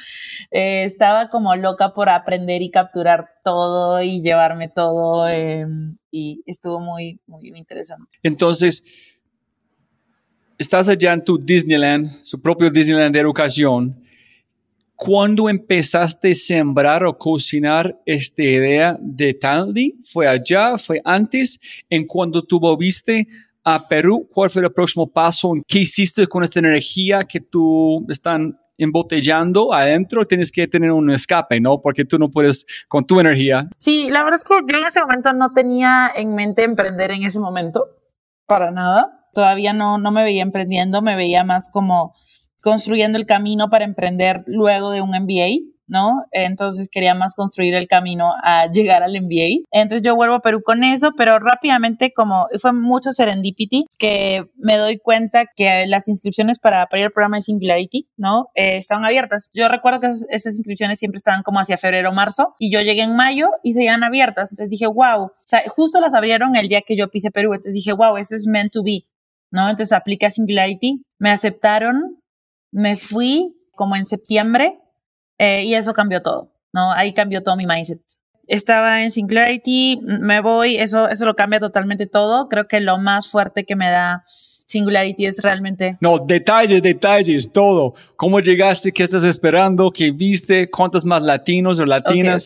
Eh, estaba como loca por aprender y capturar todo y llevarme todo. Em, y estuvo muy, muy interesante. Entonces, estás allá en tu Disneyland, su propio Disneyland de educación ¿Cuándo empezaste a sembrar o cocinar esta idea de Tandy? ¿Fue allá? ¿Fue antes? ¿En cuando tú volviste a Perú? ¿Cuál fue el próximo paso? ¿Qué hiciste con esta energía que tú están embotellando adentro? Tienes que tener un escape, ¿no? Porque tú no puedes con tu energía. Sí, la verdad es que yo en ese momento no tenía en mente emprender en ese momento, para nada. Todavía no, no me veía emprendiendo, me veía más como construyendo el camino para emprender luego de un MBA, ¿no? Entonces quería más construir el camino a llegar al MBA. Entonces yo vuelvo a Perú con eso, pero rápidamente como fue mucho serendipity que me doy cuenta que las inscripciones para, para ir al programa de Singularity, ¿no? Eh, estaban abiertas. Yo recuerdo que esas, inscripciones siempre estaban como hacia febrero o marzo y yo llegué en mayo y seguían abiertas. Entonces dije, wow, o sea, justo las abrieron el día que yo pise Perú. Entonces dije, wow, eso es meant to be, ¿no? Entonces apliqué a Singularity, me aceptaron, me fui como en septiembre eh, y eso cambió todo, ¿no? Ahí cambió todo mi mindset. Estaba en Singularity, me voy, eso, eso lo cambia totalmente todo. Creo que lo más fuerte que me da Singularity es realmente... No, detalles, detalles, todo. ¿Cómo llegaste? ¿Qué estás esperando? ¿Qué viste? ¿Cuántos más latinos o latinas?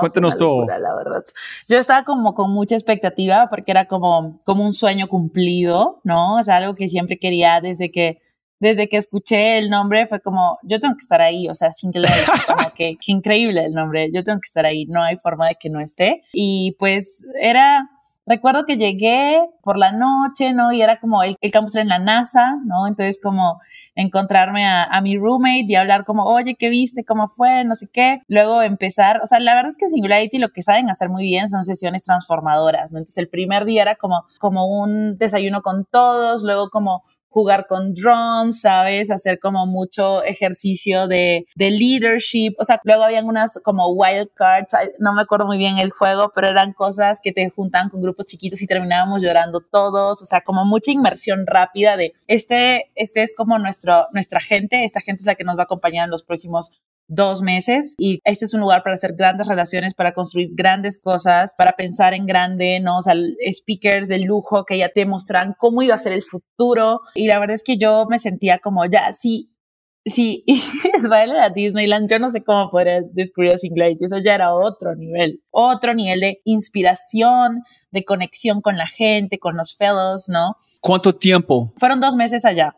Cuéntanos todo. La verdad. Yo estaba como con mucha expectativa porque era como, como un sueño cumplido, ¿no? Es algo que siempre quería desde que desde que escuché el nombre fue como, yo tengo que estar ahí, o sea, sin que como que, qué increíble el nombre, yo tengo que estar ahí, no hay forma de que no esté. Y pues era, recuerdo que llegué por la noche, ¿no? Y era como el, el campus era en la NASA, ¿no? Entonces como encontrarme a, a, mi roommate y hablar como, oye, ¿qué viste? ¿Cómo fue? No sé qué. Luego empezar, o sea, la verdad es que Singularity lo que saben hacer muy bien son sesiones transformadoras, ¿no? Entonces el primer día era como, como un desayuno con todos, luego como jugar con drones, ¿sabes? Hacer como mucho ejercicio de, de leadership. O sea, luego habían unas como wild cards, no me acuerdo muy bien el juego, pero eran cosas que te juntaban con grupos chiquitos y terminábamos llorando todos. O sea, como mucha inmersión rápida de este, este es como nuestro, nuestra gente, esta gente es la que nos va a acompañar en los próximos dos meses y este es un lugar para hacer grandes relaciones, para construir grandes cosas, para pensar en grande, ¿no? O sea, speakers de lujo que ya te mostran cómo iba a ser el futuro y la verdad es que yo me sentía como ya, sí, Sí, Israel era Disneyland, yo no sé cómo podría descubrir a Singularity, eso ya era otro nivel, otro nivel de inspiración, de conexión con la gente, con los fellows, ¿no? ¿Cuánto tiempo? Fueron dos meses allá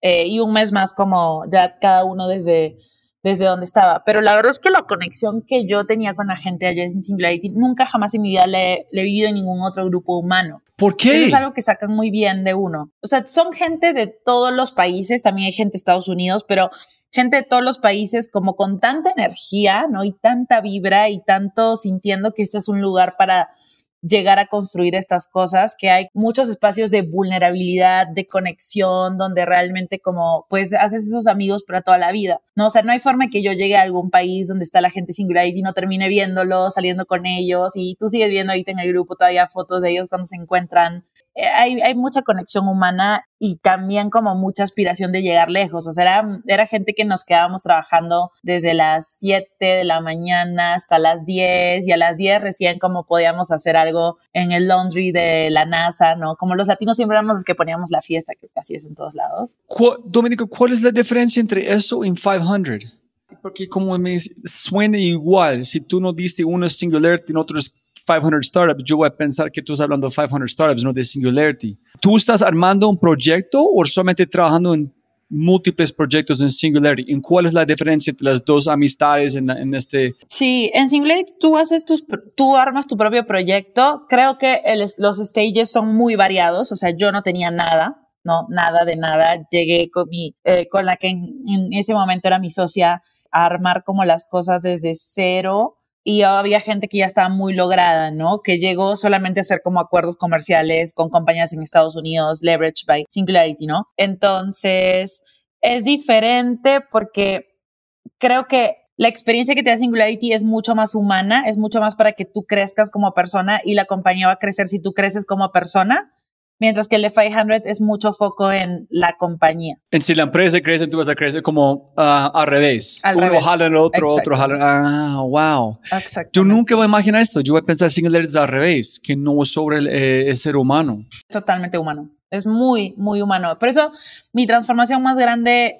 eh, y un mes más como ya cada uno desde, desde donde estaba, pero la verdad es que la conexión que yo tenía con la gente allá en Singularity, nunca jamás en mi vida le, le he vivido en ningún otro grupo humano. ¿Por qué? Eso es algo que sacan muy bien de uno. O sea, son gente de todos los países, también hay gente de Estados Unidos, pero gente de todos los países como con tanta energía, ¿no? Y tanta vibra y tanto sintiendo que este es un lugar para llegar a construir estas cosas, que hay muchos espacios de vulnerabilidad, de conexión, donde realmente como pues haces esos amigos para toda la vida, ¿no? O sea, no hay forma que yo llegue a algún país donde está la gente singular y no termine viéndolo, saliendo con ellos y tú sigues viendo ahorita en el grupo todavía fotos de ellos cuando se encuentran hay, hay, mucha conexión humana y también como mucha aspiración de llegar lejos. O sea, era, era gente que nos quedábamos trabajando desde las 7 de la mañana hasta las 10 y a las 10 recién como podíamos hacer algo en el laundry de la NASA, ¿no? Como los latinos siempre éramos los que poníamos la fiesta, que así es en todos lados. Dominico, ¿cuál es la diferencia entre eso y 500? Porque como me suena igual, si tú no diste uno singular y otro es 500 startups, yo voy a pensar que tú estás hablando de 500 startups, no de Singularity. ¿Tú estás armando un proyecto o solamente trabajando en múltiples proyectos en Singularity? ¿En cuál es la diferencia entre las dos amistades en, en este? Sí, en Singularity tú haces tus, tú armas tu propio proyecto. Creo que el, los stages son muy variados, o sea, yo no tenía nada, no, nada de nada. Llegué con mi, eh, con la que en, en ese momento era mi socia a armar como las cosas desde cero y había gente que ya estaba muy lograda, ¿no? Que llegó solamente a hacer como acuerdos comerciales con compañías en Estados Unidos, leverage by Singularity, ¿no? Entonces, es diferente porque creo que la experiencia que te da Singularity es mucho más humana, es mucho más para que tú crezcas como persona y la compañía va a crecer si tú creces como persona mientras que el F500 es mucho foco en la compañía. En si la empresa crece, tú vas a crecer como uh, al revés. Al Uno revés. jala el otro, otro jala. Ah, wow. Exacto. Yo nunca voy a imaginar esto. Yo voy a pensar Singularity al revés, que no es sobre el, eh, el ser humano. totalmente humano. Es muy, muy humano. Por eso mi transformación más grande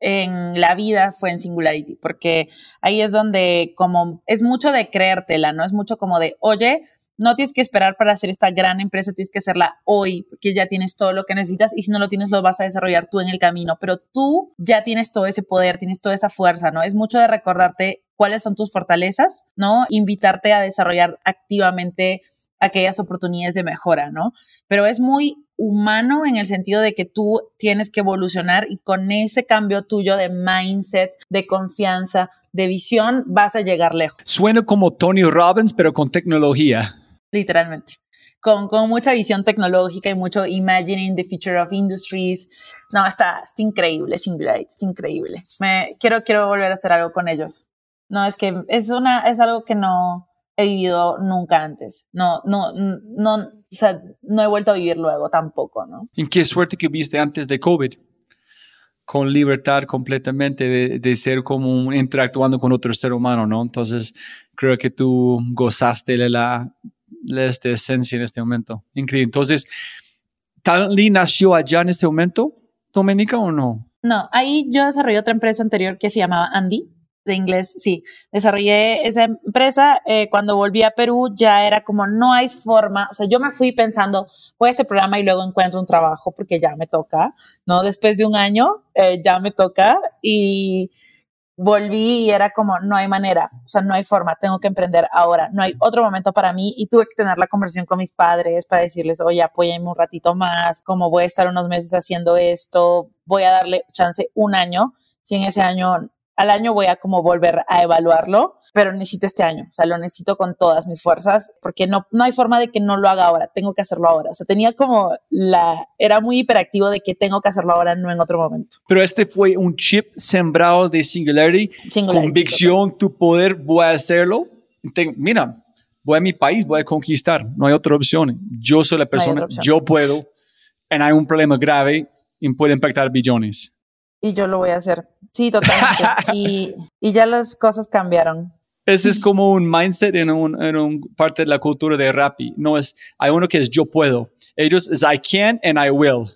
en la vida fue en Singularity, porque ahí es donde como es mucho de creértela, ¿no? Es mucho como de, oye, no tienes que esperar para hacer esta gran empresa, tienes que hacerla hoy, porque ya tienes todo lo que necesitas y si no lo tienes lo vas a desarrollar tú en el camino, pero tú ya tienes todo ese poder, tienes toda esa fuerza, ¿no? Es mucho de recordarte cuáles son tus fortalezas, ¿no? Invitarte a desarrollar activamente aquellas oportunidades de mejora, ¿no? Pero es muy humano en el sentido de que tú tienes que evolucionar y con ese cambio tuyo de mindset, de confianza, de visión, vas a llegar lejos, Suena como Tony Robbins, pero con tecnología. Literalmente. Con, con mucha visión tecnológica y mucho imagining the future of industries. No, está, está increíble, Singularity, es increíble. Me, quiero, quiero volver a hacer algo con ellos. No, es que es, una, es algo que no he vivido nunca antes. No, no, no, o sea, no he vuelto a vivir luego tampoco, ¿no? ¿En qué suerte que viste antes de COVID? Con libertad completamente de, de ser como interactuando con otro ser humano, ¿no? Entonces, creo que tú gozaste de la, esta esencia en este momento. Increíble. Entonces, ¿Talently nació allá en este momento, Doménica, o no? No, ahí yo desarrollé otra empresa anterior que se llamaba Andy, de inglés, sí. Desarrollé esa empresa. eh, cuando volví a Perú ya era como no hay forma. O sea, yo me fui pensando, voy a este programa y luego encuentro un trabajo porque ya me toca, ¿no? Después de un año eh, ya me toca y volví y era como no hay manera, o sea, no hay forma, tengo que emprender ahora, no hay otro momento para mí y tuve que tener la conversación con mis padres para decirles, oye, apóyenme un ratito más, como voy a estar unos meses haciendo esto, voy a darle chance un año, si en ese año, al año voy a como volver a evaluarlo, pero necesito este año, o sea, lo necesito con todas mis fuerzas, porque no, no hay forma de que no lo haga ahora, tengo que hacerlo ahora, o sea, tenía como la, era muy hiperactivo de que tengo que hacerlo ahora, no en otro momento. Pero este fue un chip sembrado de Singularity, Singularity, convicción, tu poder, voy a hacerlo. Mira, voy a mi país, voy a conquistar, no hay otra opción. Yo soy la persona, opción. yo puedo, y hay un problema grave y puede impactar billones. Y yo lo voy a hacer. Sí, totalmente. y, y ya las cosas cambiaron. Ese es como un mindset en un, en un parte de la cultura de Rappi. No es, hay uno que es yo puedo. Ellos es I can and I will.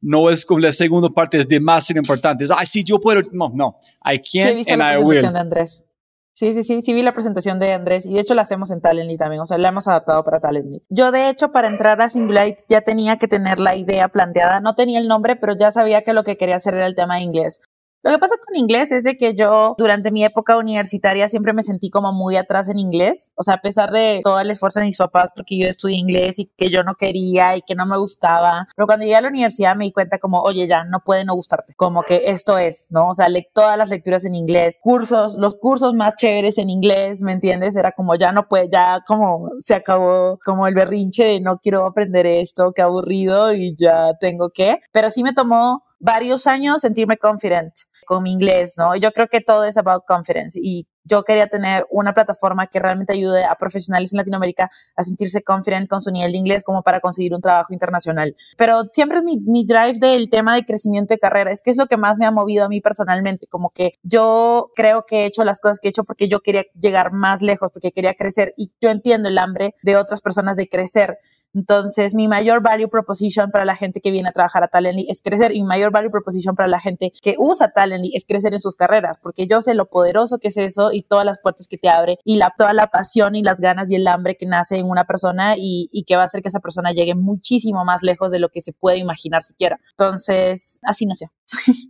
no es como la segunda parte, es demasiado importante. Es, ay, sí, yo puedo. No, no. I Sí, can't visto and la I will. de Andrés. Sí, sí, sí, sí vi la presentación de Andrés y de hecho la hacemos en Talently también, o sea, la hemos adaptado para Talently. Yo de hecho para entrar a Singularity ya tenía que tener la idea planteada, no tenía el nombre, pero ya sabía que lo que quería hacer era el tema de inglés. Lo que pasa con inglés es de que yo durante mi época universitaria siempre me sentí como muy atrás en inglés, o sea, a pesar de todo el esfuerzo de mis papás porque yo estudié inglés y que yo no quería y que no me gustaba, pero cuando llegué a la universidad me di cuenta como, oye, ya no puede no gustarte, como que esto es, ¿no? O sea, le todas las lecturas en inglés, cursos, los cursos más chéveres en inglés, ¿me entiendes? Era como ya no puede, ya como se acabó como el berrinche de no quiero aprender esto, qué aburrido y ya tengo que, pero sí me tomó varios años sentirme confident con mi inglés, ¿no? Yo creo que todo es about confidence y yo quería tener una plataforma que realmente ayude a profesionales en Latinoamérica a sentirse confident con su nivel de inglés como para conseguir un trabajo internacional. Pero siempre es mi, mi drive del tema de crecimiento de carrera, es que es lo que más me ha movido a mí personalmente, como que yo creo que he hecho las cosas que he hecho porque yo quería llegar más lejos, porque quería crecer y yo entiendo el hambre de otras personas de crecer. Entonces, mi mayor value proposition para la gente que viene a trabajar a Talently es crecer y mi mayor value proposition para la gente que usa Talently es crecer en sus carreras, porque yo sé lo poderoso que es eso y todas las puertas que te abre y la, toda la pasión y las ganas y el hambre que nace en una persona y, y que va a hacer que esa persona llegue muchísimo más lejos de lo que se puede imaginar siquiera. Entonces, así nació.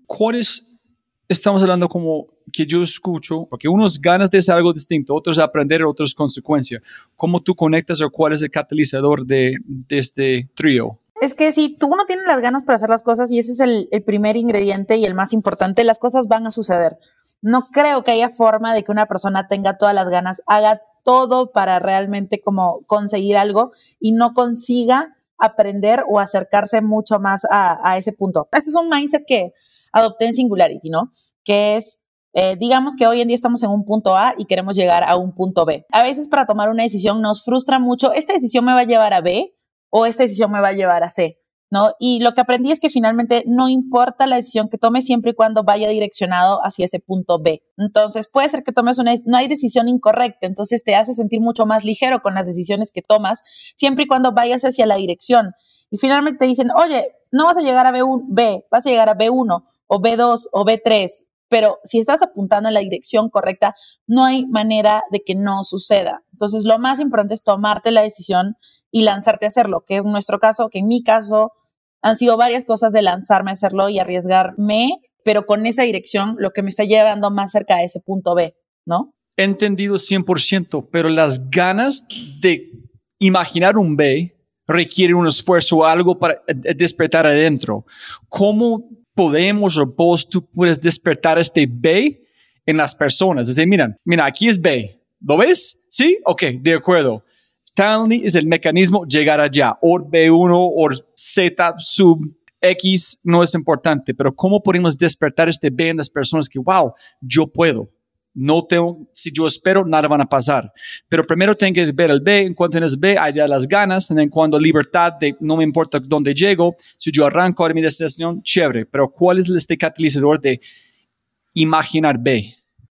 ¿Cuáles estamos hablando como que yo escucho? Porque unos ganas de hacer algo distinto, otros aprender, otros consecuencia. ¿Cómo tú conectas o cuál es el catalizador de, de este trío? Es que si tú no tienes las ganas para hacer las cosas y ese es el, el, primer ingrediente y el más importante, las cosas van a suceder. No creo que haya forma de que una persona tenga todas las ganas, haga todo para realmente como conseguir algo y no consiga aprender o acercarse mucho más a, a ese punto. Este es un mindset que adopté en Singularity, ¿no? Que es eh, digamos que hoy en día estamos en un punto A y queremos llegar a un punto B. A veces para tomar una decisión nos frustra mucho, esta decisión me va a llevar a B o esta decisión me va a llevar a C, ¿no? Y lo que aprendí es que finalmente no importa la decisión que tome siempre y cuando vaya direccionado hacia ese punto B. Entonces puede ser que tomes una, no hay decisión incorrecta, entonces te hace sentir mucho más ligero con las decisiones que tomas siempre y cuando vayas hacia la dirección. Y finalmente te dicen, oye, no vas a llegar a B1, B, vas a llegar a B1 o B2 o B3, pero si estás apuntando en la dirección correcta, no hay manera de que no suceda. Entonces, lo más importante es tomarte la decisión y lanzarte a hacerlo, que en nuestro caso, que en mi caso, han sido varias cosas de lanzarme a hacerlo y arriesgarme, pero con esa dirección, lo que me está llevando más cerca a ese punto B, ¿no? Entendido 100%, pero las ganas de imaginar un B requieren un esfuerzo algo para despertar adentro. ¿Cómo podemos o vos tú puedes despertar este B en las personas. Es decir, miren, mira, aquí es B. ¿Lo ves? Sí, ok, de acuerdo. Talently es el mecanismo llegar allá. O B1 o Z sub X no es importante, pero ¿cómo podemos despertar este B en las personas que, wow, yo puedo? No tengo, si yo espero, nada van a pasar. Pero primero tengo que ver el B. En cuanto tienes B, allá las ganas. En cuanto libertad de no me importa dónde llego, si yo arranco a mi destinación, chévere. Pero ¿cuál es este catalizador de imaginar B?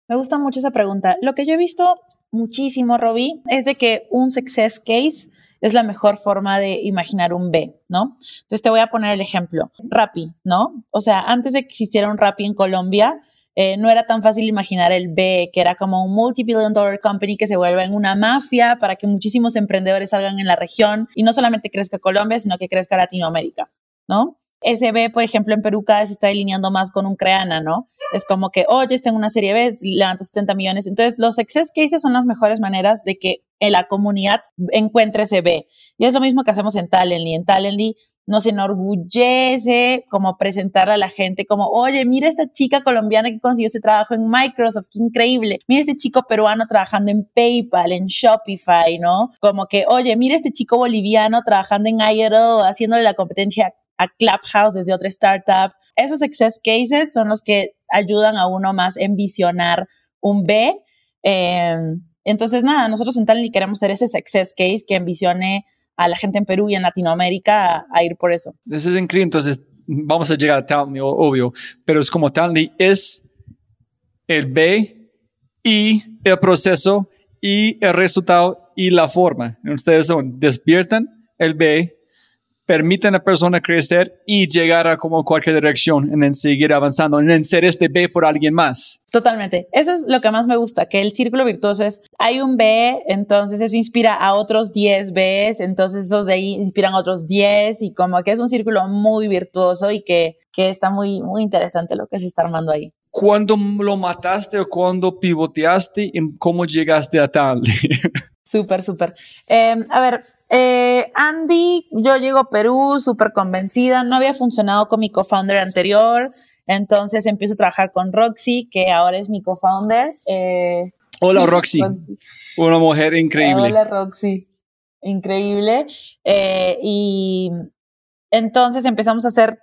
Me gusta mucho esa pregunta. Lo que yo he visto muchísimo, Robbie, es de que un success case es la mejor forma de imaginar un B, ¿no? Entonces te voy a poner el ejemplo. Rappi, ¿no? O sea, antes de que existiera un Rappi en Colombia, eh, no era tan fácil imaginar el B, que era como un multi-billion dollar company que se vuelva en una mafia para que muchísimos emprendedores salgan en la región y no solamente crezca Colombia, sino que crezca Latinoamérica, ¿no? Ese B, por ejemplo, en Perú cada vez se está delineando más con un Creana, ¿no? Es como que, oye, está en una serie B, levanto 70 millones. Entonces, los success cases son las mejores maneras de que en la comunidad encuentre ese B. Y es lo mismo que hacemos en Talently. En Talently nos enorgullece como presentarle a la gente como, oye, mira esta chica colombiana que consiguió ese trabajo en Microsoft, qué increíble. Mira este chico peruano trabajando en PayPal, en Shopify, ¿no? Como que, oye, mira este chico boliviano trabajando en IRL, haciéndole la competencia a Clubhouse desde otra startup. Esos success cases son los que ayudan a uno más en visionar un B. Eh, entonces, nada, nosotros en Talently queremos ser ese success case que envisione a la gente en Perú y en Latinoamérica a, a ir por eso. Eso es increíble. Entonces, vamos a llegar a Talently, obvio, pero es como Talently es el B y el proceso y el resultado y la forma. Ustedes son, despiertan el B, permiten a la persona crecer y llegar a como cualquier dirección en seguir avanzando, en ser este B por alguien más. Totalmente. Eso es lo que más me gusta, que el círculo virtuoso es, hay un B, entonces eso inspira a otros 10 Bs, entonces esos de ahí inspiran a otros 10 y como que es un círculo muy virtuoso y que, que está muy, muy interesante lo que se está armando ahí. ¿Cuándo lo mataste o cuándo pivoteaste y cómo llegaste a tal? Súper, súper. Em, a ver, eh, Andy, yo llego a Perú súper convencida, no había funcionado con mi co-founder anterior, entonces empiezo a trabajar con Roxy, que ahora es mi co-founder. Eh, Hola Roxy, una mujer increíble. Hola Roxy, increíble. Eh, y entonces empezamos a hacer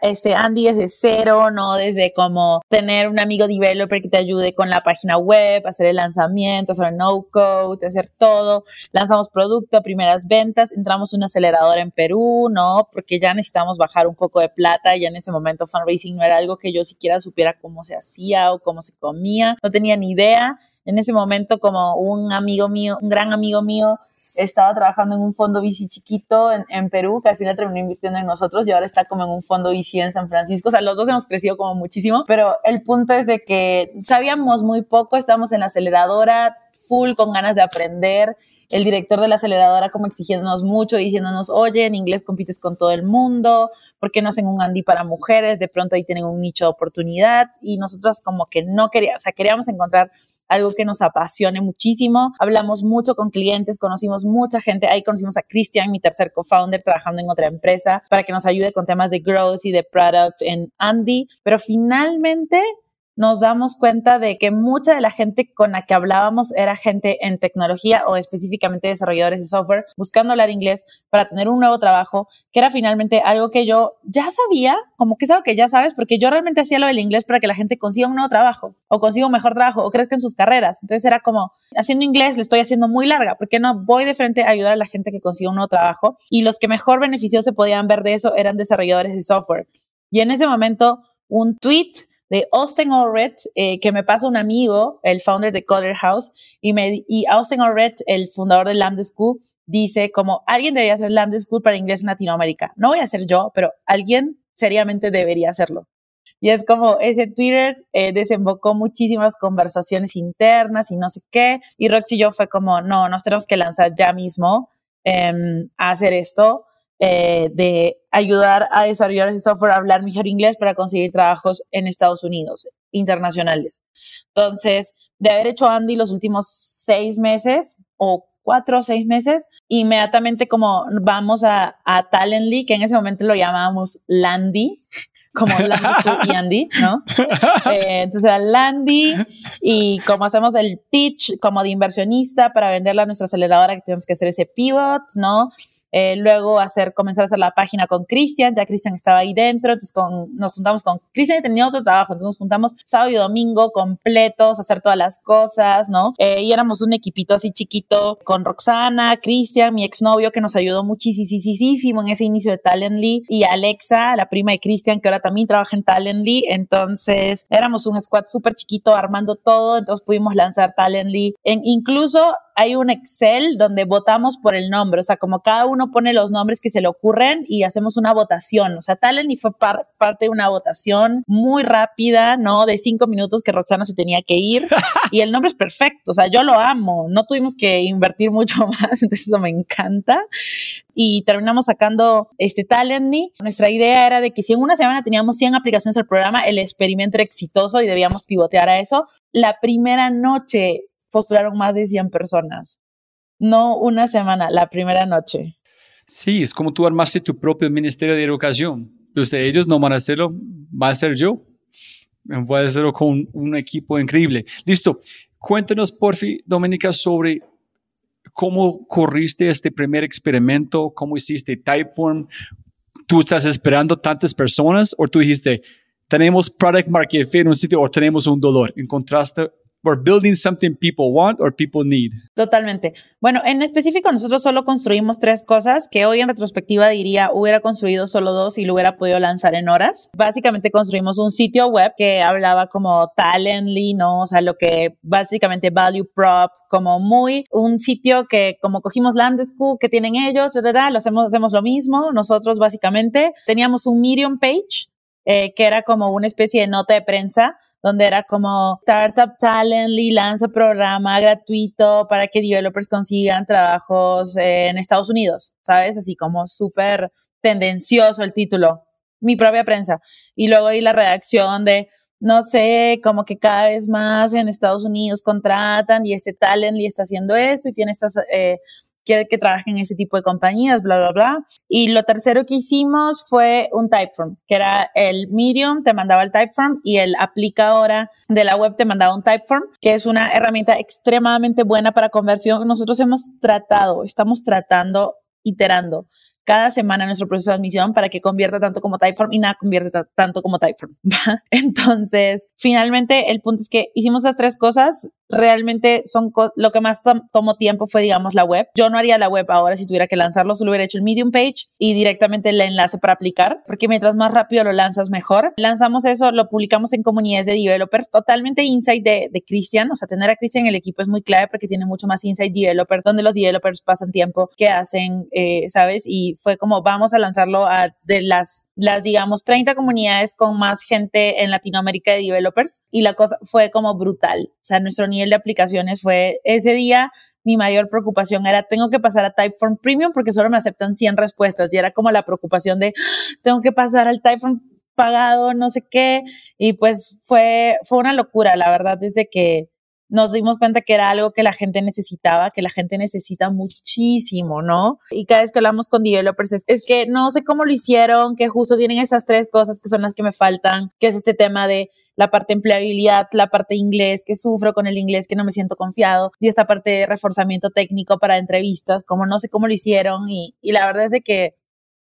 este Andy desde cero, ¿no? Desde como tener un amigo developer que te ayude con la página web, hacer el lanzamiento, hacer no code, hacer todo. Lanzamos producto, primeras ventas, entramos en un acelerador en Perú, ¿no? Porque ya necesitamos bajar un poco de plata, ya en ese momento fundraising no era algo que yo siquiera supiera cómo se hacía o cómo se comía, no tenía ni idea. En ese momento como un amigo mío, un gran amigo mío, estaba trabajando en un fondo bici chiquito en, Perú, que al final terminó invirtiendo en nosotros y ahora está como en un fondo bici en San Francisco. O sea, los dos hemos crecido como muchísimo, pero el punto es de que sabíamos muy poco, estábamos en la aceleradora, full con ganas de aprender. El director de la aceleradora como exigiéndonos mucho, diciéndonos, oye, en inglés compites con todo el mundo, ¿por qué no hacen un Andy para mujeres? De pronto ahí tienen un nicho de oportunidad y nosotros como que no queríamos, o sea, queríamos encontrar algo que nos apasione muchísimo. Hablamos mucho con clientes, conocimos mucha gente. Ahí conocimos a Christian, mi tercer co-founder, trabajando en otra empresa para que nos ayude con temas de growth y de product en Andy. Pero finalmente nos damos cuenta de que mucha de la gente con la que hablábamos era gente en tecnología o específicamente desarrolladores de software buscando hablar inglés para tener un nuevo trabajo, que era finalmente algo que yo ya sabía, como que es algo que ya sabes, porque yo realmente hacía lo del inglés para que la gente consiga un nuevo trabajo o consiga un mejor trabajo o crezca en sus carreras. Entonces era como, haciendo inglés le estoy haciendo muy larga, porque no voy de frente a ayudar a la gente que consiga un nuevo trabajo y los que mejor beneficios se podían ver de eso eran desarrolladores de software. Y en ese momento, un tweet de Austin Allred, eh, que me pasa un amigo, el founder de Coder House, y, Austin Allred, el fundador de Land School, dice como alguien debería hacer Land School para inglés en Latinoamérica. No voy a ser yo, pero alguien seriamente debería hacerlo. Y es como ese Twitter eh, desembocó muchísimas conversaciones internas y no sé qué. Y Roxy y yo fue como, no, nos tenemos que lanzar ya mismo em, a hacer esto. Eh, de ayudar a desarrolladores de software hablar mejor inglés para conseguir trabajos en Estados Unidos, internacionales. Entonces, de haber hecho Andy los últimos seis meses o cuatro o seis meses, inmediatamente como vamos a, a que en ese momento lo llamábamos Landy, como Landy y Andy, ¿no? Eh, entonces Landy y como hacemos el pitch como de inversionista para venderla a nuestra aceleradora que tenemos que hacer ese pivot, ¿no? Eh, luego hacer, comenzar a hacer la página con Cristian, ya Cristian estaba ahí dentro, entonces con, nos juntamos con Cristian tenía otro trabajo, entonces nos juntamos sábado y domingo completos, hacer todas las cosas, ¿no? Eh, y éramos un equipito así chiquito con Roxana, Cristian, mi exnovio que nos ayudó muchísimo en ese inicio de Talently y Alexa, la prima de Cristian que ahora también trabaja en Talently, entonces éramos un squad súper chiquito armando todo, entonces pudimos lanzar Talently, en, incluso hay un Excel donde votamos por el nombre, o sea, como cada uno pone los nombres que se le ocurren y hacemos una votación, o sea, Talent y fue parte de una votación muy rápida, ¿no? De cinco minutos que Roxana se tenía que ir y el nombre es perfecto, o sea, yo lo amo, no tuvimos que invertir mucho más, entonces eso me encanta y terminamos sacando este Talently. Nuestra idea era de que si en una semana teníamos 100 aplicaciones al programa, el experimento era exitoso y debíamos pivotear a eso. La primera noche postularon más de 100 personas. No una semana, la primera noche. Sí, es como tú armaste tu propio ministerio de educación. Entonces ellos no van a hacerlo, va a ser yo. Voy a hacerlo con un equipo increíble. Listo. Cuéntanos, por fin, Dominica, sobre cómo corriste este primer experimento, cómo hiciste Typeform. ¿Tú estás esperando tantas personas o tú dijiste, tenemos product market fit en un sitio o tenemos un dolor? ¿Encontraste We're building something people want or people need. Totalmente. Bueno, en específico nosotros solo construimos tres cosas que hoy en retrospectiva diría hubiera construido solo dos y lo hubiera podido lanzar en horas. Básicamente construimos un sitio web que hablaba como Talently, ¿no? O sea, lo que básicamente value prop, como muy un sitio que como cogimos Landesku que tienen ellos, etcétera, lo hacemos, hacemos lo mismo. Nosotros básicamente teníamos un Medium page eh, que era como una especie de nota de prensa, donde era como Startup Talently lanza programa gratuito para que developers consigan trabajos eh, en Estados Unidos, ¿sabes? Así como súper tendencioso el título, mi propia prensa. Y luego ahí la redacción de, no sé, como que cada vez más en Estados Unidos contratan y este Talently está haciendo esto y tiene estas... Eh, quiere que trabajen en ese tipo de compañías, bla, bla, bla. Y lo tercero que hicimos fue un Typeform, que era el Medium, te mandaba el Typeform y el aplica ahora de la web te mandaba un Typeform, que es una herramienta extremadamente buena para conversión. Nosotros hemos tratado, estamos tratando, iterando cada semana nuestro proceso de admisión para que convierta tanto como Typeform y nada convierte tanto como Typeform. Entonces, finalmente, el punto es que hicimos esas tres cosas. Realmente son lo que más tomó tiempo fue, digamos, la web. Yo no haría la web ahora si tuviera que lanzarlo, solo hubiera hecho el Medium page y directamente el enlace para aplicar, porque mientras más rápido lo lanzas, mejor. Lanzamos eso, lo publicamos en comunidades de developers, totalmente insight de, de Christian. O sea, tener a Christian en el equipo es muy clave porque tiene mucho más insight developer, donde los developers pasan tiempo, que hacen, eh, ¿sabes? Y fue como vamos a lanzarlo a de las, las, digamos, 30 comunidades con más gente en Latinoamérica de developers y la cosa fue como brutal. O sea, nuestro nivel de aplicaciones fue ese día. Mi mayor preocupación era, tengo que pasar a Typeform Premium porque solo me aceptan 100 respuestas y era como la preocupación de, tengo que pasar al Typeform pagado, no sé qué. Y pues fue, fue una locura, la verdad, desde que nos dimos cuenta que era algo que la gente necesitaba, que la gente necesita muchísimo, ¿no? Y cada vez que hablamos con developers es, es, que no sé cómo lo hicieron, que justo tienen esas tres cosas que son las que me faltan, que es este tema de la parte empleabilidad, la parte inglés, que sufro con el inglés, que no me siento confiado, y esta parte de reforzamiento técnico para entrevistas, como no sé cómo lo hicieron, y, y la verdad es que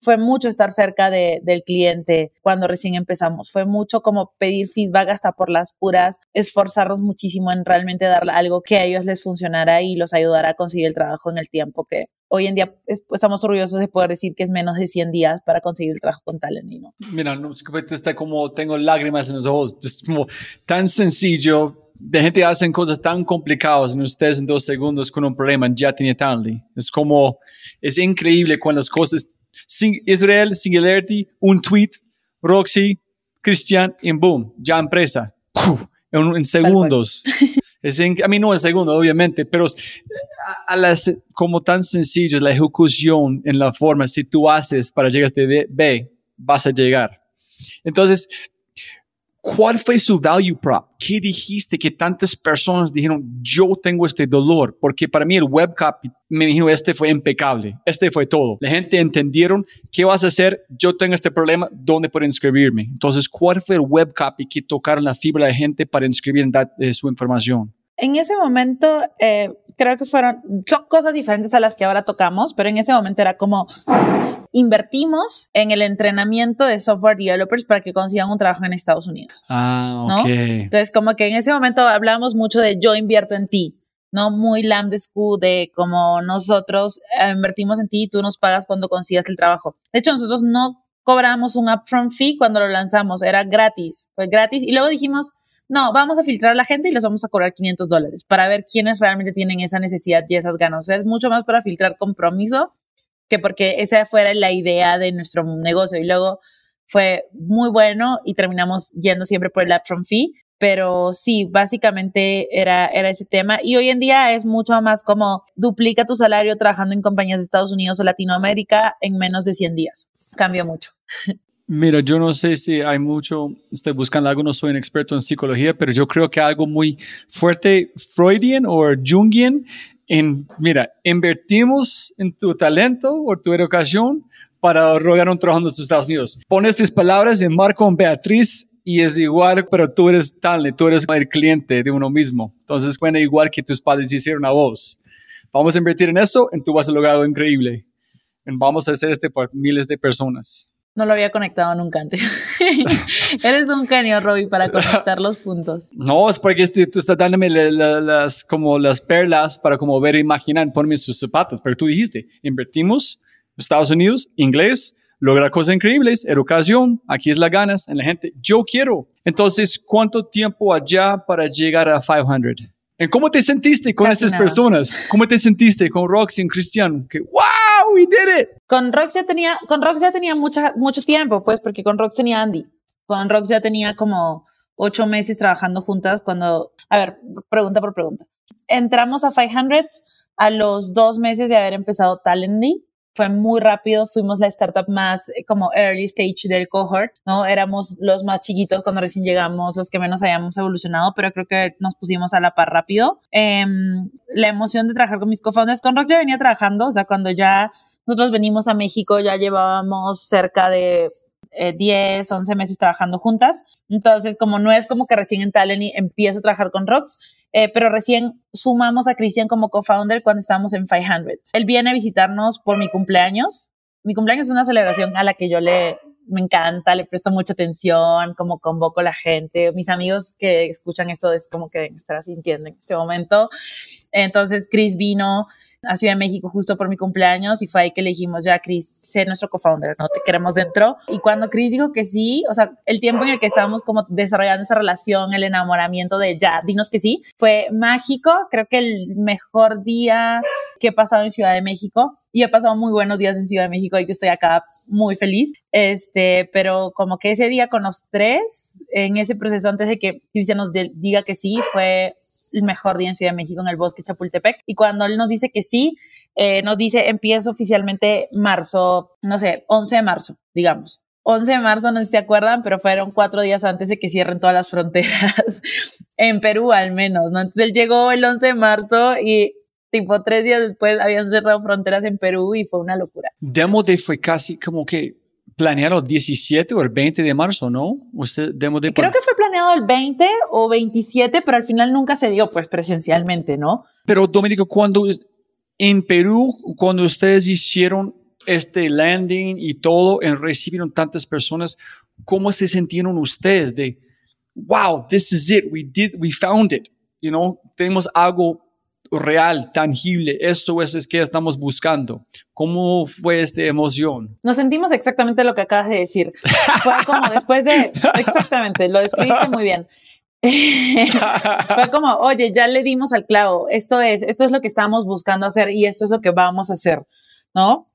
fue mucho estar cerca de, del cliente cuando recién empezamos. Fue mucho como pedir feedback hasta por las puras, esforzarnos muchísimo en realmente darle algo que a ellos les funcionara y los ayudara a conseguir el trabajo en el tiempo que hoy en día estamos orgullosos de poder decir que es menos de 100 días para conseguir el trabajo con Talent. ¿no? Mira, no, está como tengo lágrimas en los ojos. Es como tan sencillo de gente hacen cosas tan complicadas en ustedes en dos segundos con un problema ya tiene Talently. Es como, es increíble cuando las cosas Israel Singularity, un tweet, Roxy, Christian, y boom, ya empresa. en, segundos. Es a mí no en segundos, obviamente, pero a, las, como tan sencillo la ejecución en la forma, si tú haces para llegar a este B, B vas a llegar. Entonces, ¿Cuál fue su value prop? ¿Qué dijiste que tantas personas dijeron, yo tengo este dolor? Porque para mí el web copy, me imagino, este fue impecable. Este fue todo. La gente entendieron qué vas a hacer. Yo tengo este problema, ¿dónde puedo inscribirme? Entonces, ¿cuál fue el web copy que tocaron la fibra de la gente para inscribir eh, su información? En ese momento, eh, creo que fueron, son cosas diferentes a las que ahora tocamos, pero en ese momento era como, invertimos en el entrenamiento de software developers para que consigan un trabajo en Estados Unidos. Ah, ok. Entonces, como que en ese momento hablábamos mucho de yo invierto en ti, ¿no? Muy lambda school de como nosotros eh, invertimos en ti y tú nos pagas cuando consigas el trabajo. De hecho, nosotros no cobramos un upfront fee cuando lo lanzamos, era gratis, fue gratis. Y luego dijimos, no, vamos a filtrar a la gente y les vamos a cobrar 500 dólares para ver quiénes realmente tienen esa necesidad y esas ganas. O sea, es mucho más para filtrar compromiso que porque esa fuera la idea de nuestro negocio. Y luego fue muy bueno y terminamos yendo siempre por el upfront fee. Pero sí, básicamente era, era ese tema. Y hoy en día es mucho más como duplica tu salario trabajando en compañías de Estados Unidos o Latinoamérica en menos de 100 días. Cambió mucho. Mira, yo no sé si hay mucho, estoy buscando algo, no soy un experto en psicología, pero yo creo que algo muy fuerte, Freudian o Jungian, en, mira, invertimos en tu talento o tu educación para rogar un trabajo en los Estados Unidos. Pon estas palabras en Marco con Beatriz y es igual, pero tú eres tal, tú eres el cliente de uno mismo. Entonces, suena igual que tus padres hicieron a vos. Vamos a invertir en eso y tú vas a lograr algo increíble. Vamos a hacer este por miles de personas. No lo había conectado nunca antes. Eres un genio, Robbie, para conectar los puntos. No, es porque este, tú estás dándome la- la- las, como las perlas para como ver, imaginar, ponerme sus zapatos. Pero tú dijiste, invertimos, Estados Unidos, inglés, lograr cosas increíbles, educación, aquí es la ganas en la gente. Yo quiero. Entonces, ¿cuánto tiempo allá para llegar a 500? ¿En cómo te sentiste con Casi estas nada. personas? ¿Cómo te sentiste con Roxy y Cristiano? Que, wow, we did it. Con Rox ya tenía, con Rox ya tenía mucha, mucho tiempo, pues, porque con Rox tenía Andy. Con Rox ya tenía como ocho meses trabajando juntas cuando, a ver, pregunta por pregunta. Entramos a 500 a los dos meses de haber empezado Talently. Fue muy rápido, fuimos la startup más eh, como early stage del cohort, ¿no? Éramos los más chiquitos cuando recién llegamos, los que menos habíamos evolucionado, pero creo que nos pusimos a la par rápido. Em, la emoción de trabajar con mis co-founders, con Rock ya venía trabajando, o sea, cuando ya nosotros venimos a México, ya llevábamos cerca de eh, 10, 11 meses trabajando juntas. Entonces, como no es como que recién en Talent empiezo a trabajar con Rox, eh, pero recién sumamos a Cristian como co-founder cuando estábamos en 500. Él viene a visitarnos por mi cumpleaños. Mi cumpleaños es una celebración a la que yo le me encanta, le presto mucha atención, como convoco a la gente. Mis amigos que escuchan esto es como que estarán sintiendo en este momento. Entonces, Chris vino a Ciudad de México justo por mi cumpleaños y fue ahí que le dijimos, ya Chris, sé nuestro co-founder, ¿no? Te queremos dentro. Y cuando Chris dijo que sí, o sea, el tiempo en el que estábamos como desarrollando esa relación, el enamoramiento de ya, dinos que sí, fue mágico. Creo que el mejor día que he pasado en Ciudad de México y he pasado muy buenos días en Ciudad de México y que estoy acá muy feliz. Este, pero como que ese día con los tres, en ese proceso antes de que Cristian nos diga que sí, fue el mejor día en Ciudad de México en el bosque Chapultepec. Y cuando él nos dice que sí, eh, nos dice empieza oficialmente marzo, no sé, 11 de marzo, digamos. 11 de marzo, no sé si se acuerdan, pero fueron cuatro días antes de que cierren todas las fronteras, en Perú al menos, ¿no? Entonces él llegó el 11 de marzo y tipo tres días después habían cerrado fronteras en Perú y fue una locura. Demo Day fue casi como que planeado el 17 o el 20 de marzo, ¿no? Usted Demo Creo que fue planeado el 20 o 27, pero al final nunca se dio, pues presencialmente, ¿no? Pero Dominico, cuando en Perú, cuando ustedes hicieron este landing y todo, en recibieron tantas personas, ¿cómo se sintieron ustedes de, wow, this is it, we did, we found it, you know, tenemos algo real, tangible, esto es, es que estamos buscando. ¿Cómo fue esta emoción? Nos sentimos exactamente lo que acabas de decir. Fue como después de, exactamente, lo describiste muy bien. Fue como, oye, ya le dimos al clavo, esto es, esto es lo que estábamos buscando hacer y esto es lo que vamos a hacer, ¿no?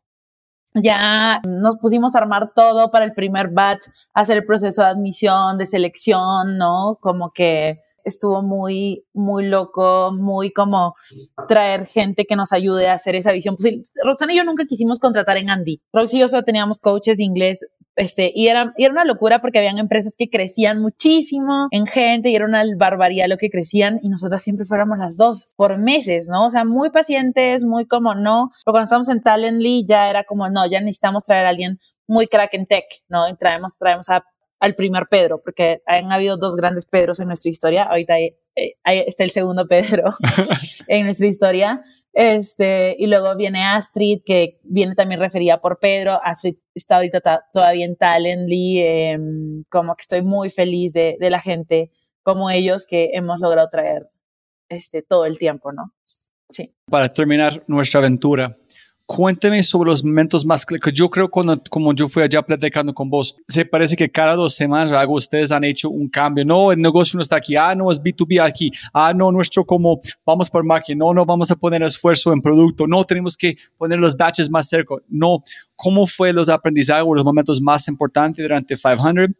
Ya nos pusimos a armar todo para el primer batch, hacer el proceso de admisión, de selección, ¿no? Como que estuvo muy, muy loco, muy como traer gente que nos ayude a hacer esa visión posible. Roxana y yo nunca quisimos contratar en Andy. Roxy y yo solo teníamos coaches de inglés este, y, era, y era una locura porque habían empresas que crecían muchísimo en gente y era una barbaridad lo que crecían y nosotras siempre fuéramos las dos por meses, ¿no? O sea, muy pacientes, muy como no, pero cuando estábamos en Talently ya era como no, ya necesitamos traer a alguien muy crack en tech, ¿no? Y traemos, traemos a, al primer Pedro, porque han habido dos grandes Pedros en nuestra historia, ahorita hay, eh, ahí está el segundo Pedro en nuestra historia. Este, y luego viene Astrid, que viene también referida por Pedro. Astrid está ahorita ta- todavía en Talently, eh, como que estoy muy feliz de, de la gente como ellos que hemos logrado traer este, todo el tiempo, ¿no? Sí. Para terminar nuestra aventura, cuénteme sobre los momentos más que yo creo cuando como yo fui allá platicando con vos, se parece que cada dos semanas algo ustedes han hecho un cambio. No, el negocio no está aquí. Ah, no, es B2B aquí. Ah, no, nuestro como vamos por marketing. No, no vamos a poner esfuerzo en producto. No, tenemos que poner los batches más cerca. No, ¿cómo fue los aprendizajes o los momentos más importantes durante 500?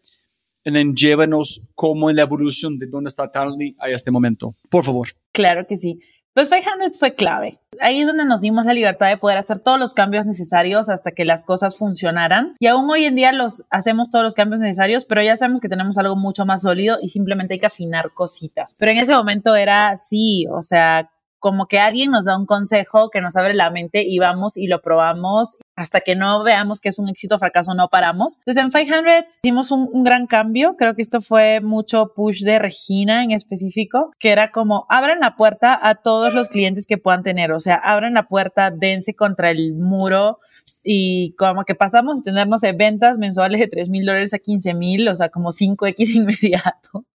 Y then llévenos como en la evolución de dónde está Talently a este momento. Por favor. Claro que sí. Pues 500 fue clave. Ahí es donde nos dimos la libertad de poder hacer todos los cambios necesarios hasta que las cosas funcionaran. Y aún hoy en día los hacemos todos los cambios necesarios, pero ya sabemos que tenemos algo mucho más sólido y simplemente hay que afinar cositas. Pero en ese momento era sí, o sea, como que alguien nos da un consejo que nos abre la mente y vamos y lo probamos hasta que no veamos que es un éxito o fracaso, no paramos. Entonces en 500 hicimos un, un, gran cambio. Creo que esto fue mucho push de Regina en específico, que era como abran la puerta a todos los clientes que puedan tener. O sea, abran la puerta, dense contra el muro y como que pasamos a tener, no sé, ventas mensuales de 3 mil dólares a 15 mil, o sea, como 5X inmediato.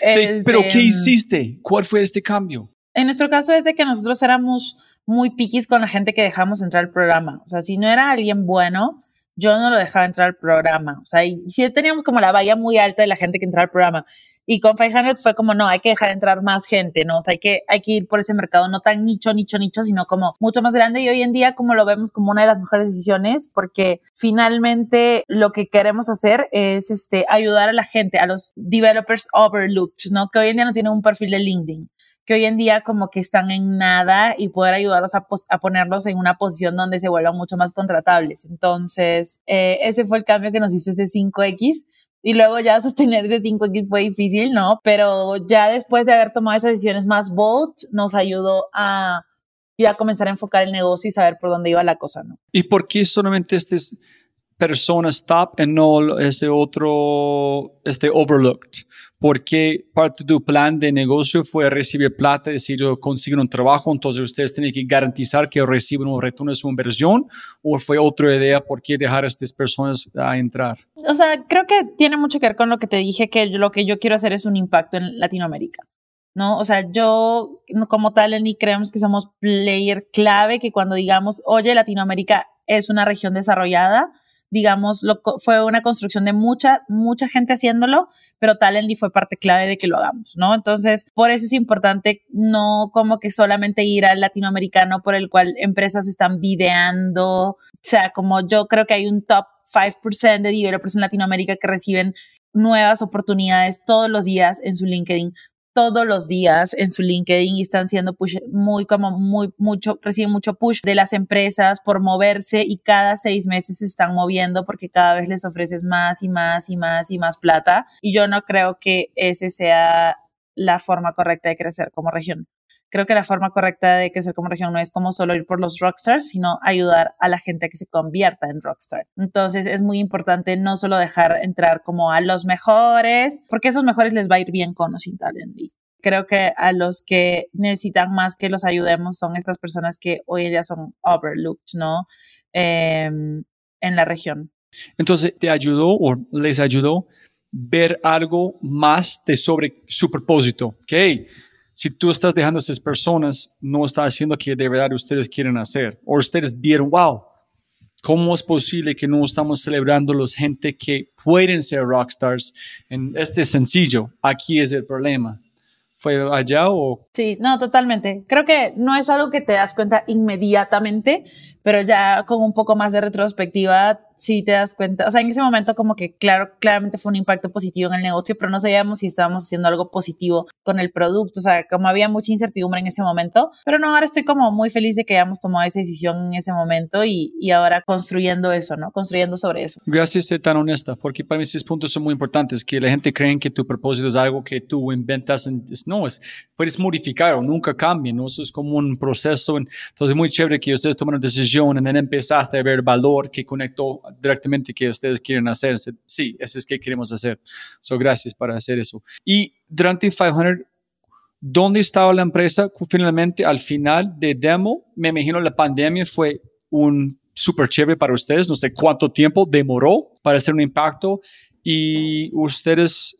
Pero, ¿qué este, hiciste? ¿Cuál fue este cambio? En nuestro caso es de que nosotros éramos muy piquis con la gente que dejamos entrar al programa. O sea, si no era alguien bueno, yo no lo dejaba entrar al programa. O sea, y si teníamos como la valla muy alta de la gente que entraba al programa. Y con 500 fue como, no, hay que dejar entrar más gente, ¿no? O sea, hay que, hay que ir por ese mercado no tan nicho, nicho, nicho, sino como mucho más grande. Y hoy en día, como lo vemos como una de las mejores decisiones, porque finalmente lo que queremos hacer es este, ayudar a la gente, a los developers overlooked, ¿no? Que hoy en día no tienen un perfil de LinkedIn que hoy en día como que están en nada y poder ayudarlos a, ponerlos en una posición donde se vuelvan mucho más contratables. Entonces, eh, ese fue el cambio que nos hizo ese 5X. Y luego ya sostener ese 5X fue difícil, ¿no? Pero ya después de haber tomado esas decisiones más bold, nos ayudó a ya comenzar a enfocar el negocio y saber por dónde iba la cosa, ¿no? ¿Y por qué solamente estas personas top y no ese otro, este overlooked? Porque parte de tu plan de negocio fue recibir plata, decir, yo consigo un trabajo, entonces ustedes tienen que garantizar que reciben un retorno de su inversión, o fue otra idea por qué dejar a estas personas a entrar? O sea, creo que tiene mucho que ver con lo que te dije, que lo que yo quiero hacer es un impacto en Latinoamérica. ¿no? O sea, yo como tal, ni creemos que somos player clave, que cuando digamos, oye, Latinoamérica es una región desarrollada, digamos, lo, fue una construcción de mucha, mucha gente haciéndolo, pero Talently fue parte clave de que lo hagamos, ¿no? Entonces, por eso es importante no como que solamente ir al latinoamericano por el cual empresas están videando, o sea, como yo creo que hay un top 5% de developers en Latinoamérica que reciben nuevas oportunidades todos los días en su LinkedIn todos los días en su LinkedIn y están siendo push muy como muy mucho reciben mucho push de las empresas por moverse y cada seis meses se están moviendo porque cada vez les ofreces más y más y más y más plata. Y yo no creo que ese sea la forma correcta de crecer como región creo que la forma correcta de crecer como región no es como solo ir por los rockstars, sino ayudar a la gente a que se convierta en rockstar. Entonces es muy importante no solo dejar entrar como a los mejores, porque a esos mejores les va a ir bien con o sin Talently. Creo que a los que necesitan más que los ayudemos son estas personas que hoy en día son overlooked, ¿no? Em, en la región. Entonces, ¿te ayudó o les ayudó ver algo más de sobre su propósito? Ok, si tú estás dejando a estas personas, no está haciendo lo que de verdad ustedes quieren hacer. O ustedes vieron, wow, ¿cómo es posible que no estamos celebrando los gente que pueden ser rockstars? En este sencillo, aquí es el problema. ¿Fue allá o...? Sí, no, totalmente. Creo que no es algo que te das cuenta inmediatamente, pero ya con un poco más de retrospectiva, sí te das cuenta, o sea, en ese momento como que claro, claramente fue un impacto positivo en el negocio, pero no sabíamos si estábamos haciendo algo positivo con el producto, o sea, como había mucha incertidumbre en ese momento, pero no, ahora estoy como muy feliz de que hayamos tomado esa decisión en ese momento y, y ahora construyendo eso, ¿no? Construyendo sobre eso. Gracias ser tan honesta, porque para mí esos puntos son muy importantes, que la gente cree que tu propósito es algo que tú inventas, no, es, puedes modificar o nunca cambia, ¿no? Eso es como un proceso, entonces es muy chévere que ustedes tomen una decisión en el empezaste a ver valor que conectó directamente que ustedes quieren hacer. Sí, eso es que queremos hacer. So, gracias para hacer eso. Y durante 500, ¿dónde estaba la empresa finalmente al final de demo? Me imagino la pandemia fue un súper chévere para ustedes. No sé cuánto tiempo demoró para hacer un impacto. Y ustedes,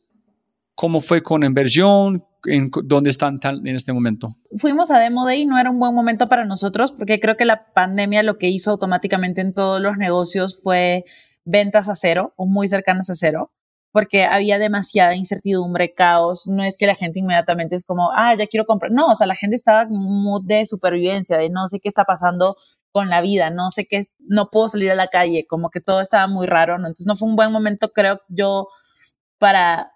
¿cómo fue con inversión? En dónde están en este momento? Fuimos a Demo Day, no era un buen momento para nosotros porque creo que la pandemia lo que hizo automáticamente en todos los negocios fue ventas a cero o muy cercanas a cero porque había demasiada incertidumbre, caos. No es que la gente inmediatamente es como, ah, ya quiero comprar. No, o sea, la gente estaba en un mood de supervivencia, de no sé qué está pasando con la vida, no sé qué, no puedo salir a la calle, como que todo estaba muy raro, ¿no? Entonces no fue un buen momento, creo yo, para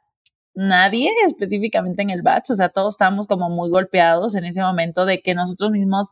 nadie específicamente en el batch, o sea, todos estábamos como muy golpeados en ese momento de que nosotros mismos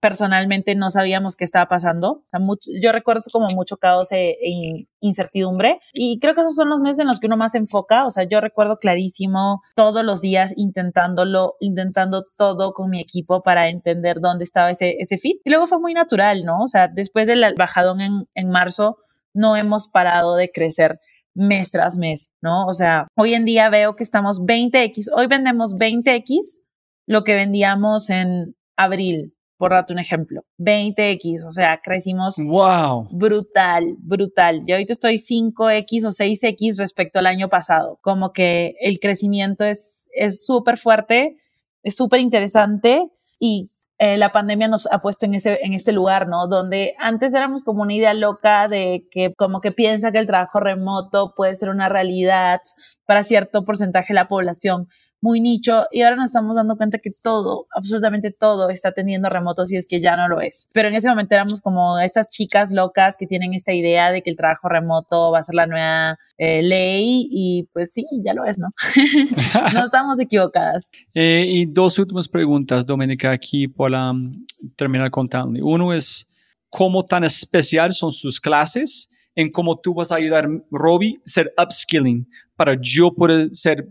personalmente no sabíamos qué estaba pasando. O sea, yo recuerdo como mucho caos e, e, incertidumbre y creo que esos son los meses en los que uno más se enfoca. O sea, yo recuerdo clarísimo todos los días intentándolo, intentando todo con mi equipo para entender dónde estaba ese, ese fit. Y luego fue muy natural, ¿no? O sea, después del bajadón en, en marzo, no hemos parado de crecer mes tras mes, ¿no? O sea, hoy en día veo que estamos 20x, hoy vendemos 20x lo que vendíamos en abril, por darte un ejemplo, 20x, o sea, crecimos wow. brutal, brutal. Yo ahorita estoy 5x o 6x respecto al año pasado. Como que el crecimiento es súper fuerte, es súper interesante y eh, la pandemia nos ha puesto en, ese, en este lugar, ¿no? Donde antes éramos como una idea loca de que como que piensa que el trabajo remoto puede ser una realidad para cierto porcentaje de la población muy nicho y ahora nos estamos dando cuenta que todo, absolutamente todo está teniendo remotos y es que ya no lo es. Pero en ese momento éramos como estas chicas locas que tienen esta idea de que el trabajo remoto va a ser la nueva eh, ley y pues sí, ya lo es, ¿no? no estamos equivocadas. Eh, y dos últimas preguntas, Doménica, aquí para um, terminar contando. Uno es, ¿cómo tan especial son sus clases? en cómo tú vas a ayudar, Robbie, a ser upskilling para yo poder ser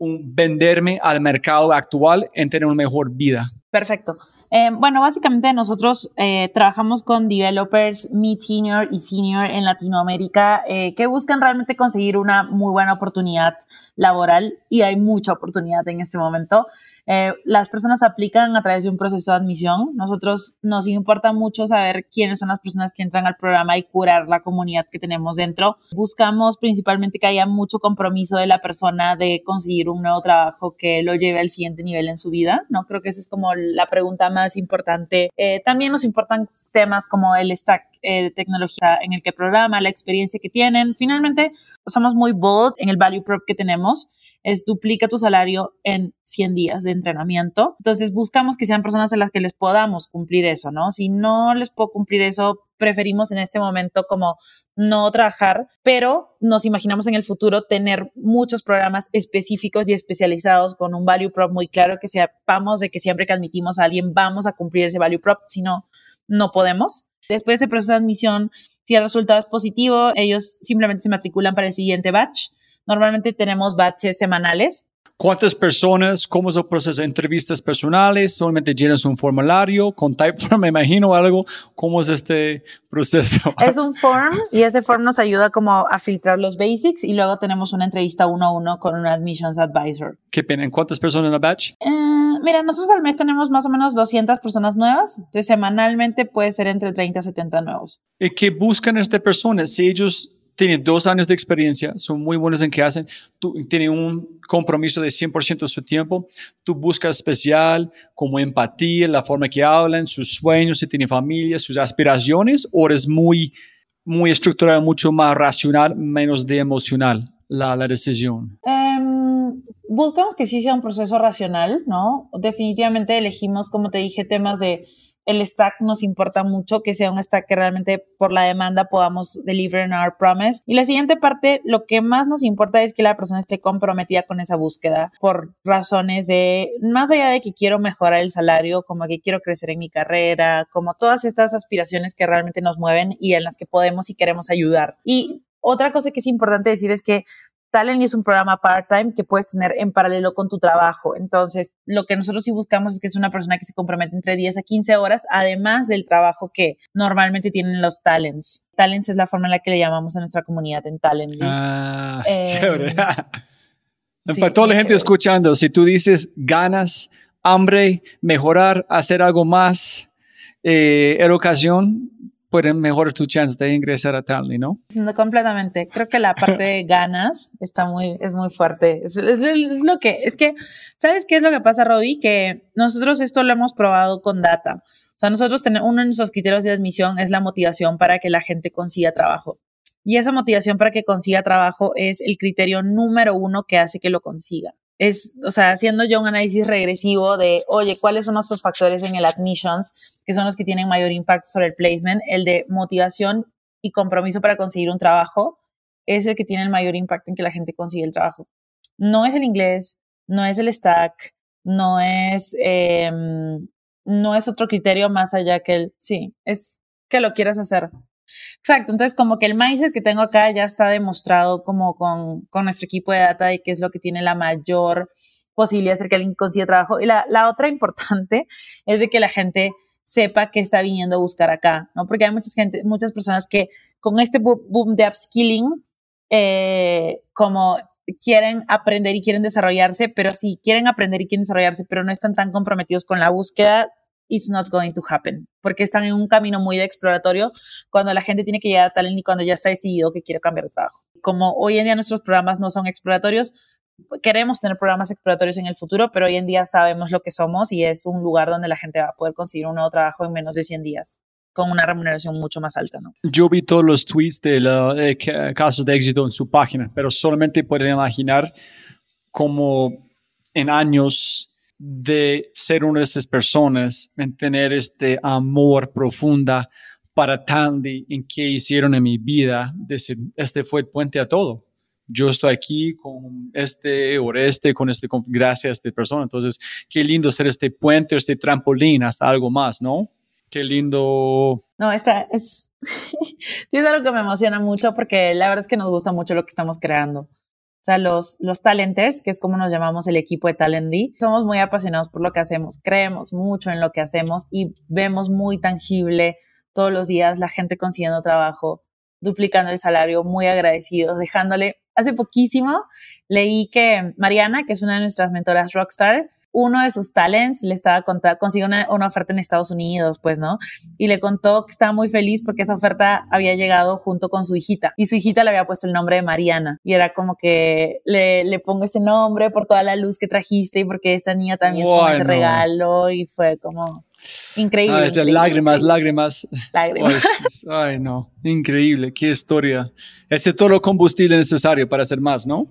venderme al mercado actual en tener una mejor vida? Perfecto. Eh, bueno, básicamente nosotros eh, trabajamos con developers mid-senior y senior en Latinoamérica eh, que buscan realmente conseguir una muy buena oportunidad laboral y hay mucha oportunidad en este momento. Eh, las personas aplican a través de un proceso de admisión. Nosotros nos importa mucho saber quiénes son las personas que entran al programa y curar la comunidad que tenemos dentro. Buscamos principalmente que haya mucho compromiso de la persona de conseguir un nuevo trabajo que lo lleve al siguiente nivel en su vida. No creo que esa es como la pregunta más importante. Eh, también nos importan temas como el stack eh, de tecnología en el que programa, la experiencia que tienen. Finalmente, somos muy bold en el value prop que tenemos es duplica tu salario en 100 días de entrenamiento. Entonces buscamos que sean personas a las que les podamos cumplir eso, ¿no? Si no les puedo cumplir eso, preferimos en este momento como no trabajar, pero nos imaginamos en el futuro tener muchos programas específicos y especializados con un value prop muy claro, que sepamos de que siempre que admitimos a alguien vamos a cumplir ese value prop, si no, no podemos. Después de ese proceso de admisión, si el resultado es positivo, ellos simplemente se matriculan para el siguiente batch Normalmente tenemos batches semanales. ¿Cuántas personas? ¿Cómo es el proceso? ¿Entrevistas personales? ¿Solamente llenas un formulario con Typeform, me imagino algo? ¿Cómo es este proceso? Es un form y ese form nos ayuda como a filtrar los basics y luego tenemos una entrevista uno a uno con un admissions advisor. ¿Qué pena? ¿Cuántas personas en la batch? Eh, mira, nosotros al mes tenemos más o menos 200 personas nuevas, entonces semanalmente puede ser entre 30 y 70 nuevos. ¿Y qué buscan estas personas? Si ellos tienen dos años de experiencia, son muy buenos en que hacen, tú, tienen un compromiso de 100% de su tiempo, tú buscas especial como empatía, la forma que hablan, sus sueños, si tienen familia, sus aspiraciones, o es muy, muy estructural, mucho más racional, menos de emocional la, la decisión? Em, buscamos que sí sea un proceso racional, ¿no? Definitivamente elegimos, como te dije, temas de el stack nos importa mucho, que sea un stack que realmente por la demanda podamos deliver en our promise. Y la siguiente parte, lo que más nos importa es que la persona esté comprometida con esa búsqueda por razones de, más allá de que quiero mejorar el salario, como que quiero crecer en mi carrera, como todas estas aspiraciones que realmente nos mueven y en las que podemos y queremos ayudar. Y otra cosa que es importante decir es que Talent es un programa part-time que puedes tener en paralelo con tu trabajo. Entonces, lo que nosotros sí buscamos es que es una persona que se compromete entre 10 a 15 horas, además del trabajo que normalmente tienen los talents. Talents es la forma en la que le llamamos a nuestra comunidad en Talent. Ah, eh, chévere. Para toda la gente escuchando, si tú dices ganas, hambre, mejorar, hacer algo más, eh, educación, pueden mejorar tu chance de ingresar a Tally, ¿no? No, completamente. Creo que la parte de ganas está muy, es muy fuerte. Es, lo que, es que, ¿sabes qué es lo que pasa, Robbie? Que nosotros esto lo hemos probado con data. O sea, nosotros tenemos, uno de nuestros criterios de admisión es la motivación para que la gente consiga trabajo. Y esa motivación para que consiga trabajo es el criterio número uno que hace que lo consiga es, o sea, haciendo yo un análisis regresivo de, oye, ¿cuáles son nuestros factores en el admissions, que son los que tienen mayor impacto sobre el placement? El de motivación y compromiso para conseguir un trabajo es el que tiene el mayor impacto en que la gente consiga el trabajo. No es el inglés, no es el stack, no es, em, no es otro criterio más allá que el, sí, es que lo quieras hacer. Exacto, entonces como que el mindset que tengo acá ya está demostrado como con, con nuestro equipo de data y que es lo que tiene la mayor posibilidad de hacer que alguien consiga trabajo. Y la, la otra importante es de que la gente sepa que está viniendo a buscar acá, ¿no? Porque hay mucha gente, muchas personas que con este boom de upskilling, eh, como quieren aprender y quieren desarrollarse, pero si quieren aprender y quieren desarrollarse, pero no están tan comprometidos con la búsqueda, it's not going to happen, porque están en un camino muy de exploratorio cuando la gente tiene que llegar a talent y cuando ya está decidido que quiere cambiar de trabajo. Como hoy en día nuestros programas no son exploratorios, queremos tener programas exploratorios en el futuro, pero hoy en día sabemos lo que somos y es un lugar donde la gente va a poder conseguir un nuevo trabajo en menos de 100 días con una remuneración mucho más alta. ¿no? Yo vi todos los tweets de los casos de éxito en su página, pero solamente pueden imaginar cómo en años de ser una de esas personas, en tener este amor profunda para Tandy, en qué hicieron en mi vida, decir, este fue el puente a todo. Yo estoy aquí con este o este, con este, gracias a esta persona. Entonces, qué lindo ser este puente, este trampolín hasta algo más, ¿no? Qué lindo. No, esta es, sí es algo que me emociona mucho porque la verdad es que nos gusta mucho lo que estamos creando. O sea, los, los talenters, que es como nos llamamos el equipo de Talendy, somos muy apasionados por lo que hacemos, creemos mucho en lo que hacemos y vemos muy tangible todos los días la gente consiguiendo trabajo, duplicando el salario, muy agradecidos, dejándole. Hace poquísimo leí que Mariana, que es una de nuestras mentoras rockstar, uno de sus talents le estaba contando, consiguió una, oferta en Estados Unidos, pues, ¿no? Y le contó que estaba muy feliz porque esa oferta había llegado junto con su hijita y su hijita le había puesto el nombre de Mariana y era como que le, le pongo ese nombre por toda la luz que trajiste y porque esta niña también es como ese regalo y fue como increíble. Lágrimas, lágrimas. Lágrimas. Ay, no, increíble, qué historia. Ese es todo lo combustible necesario para hacer más, ¿no?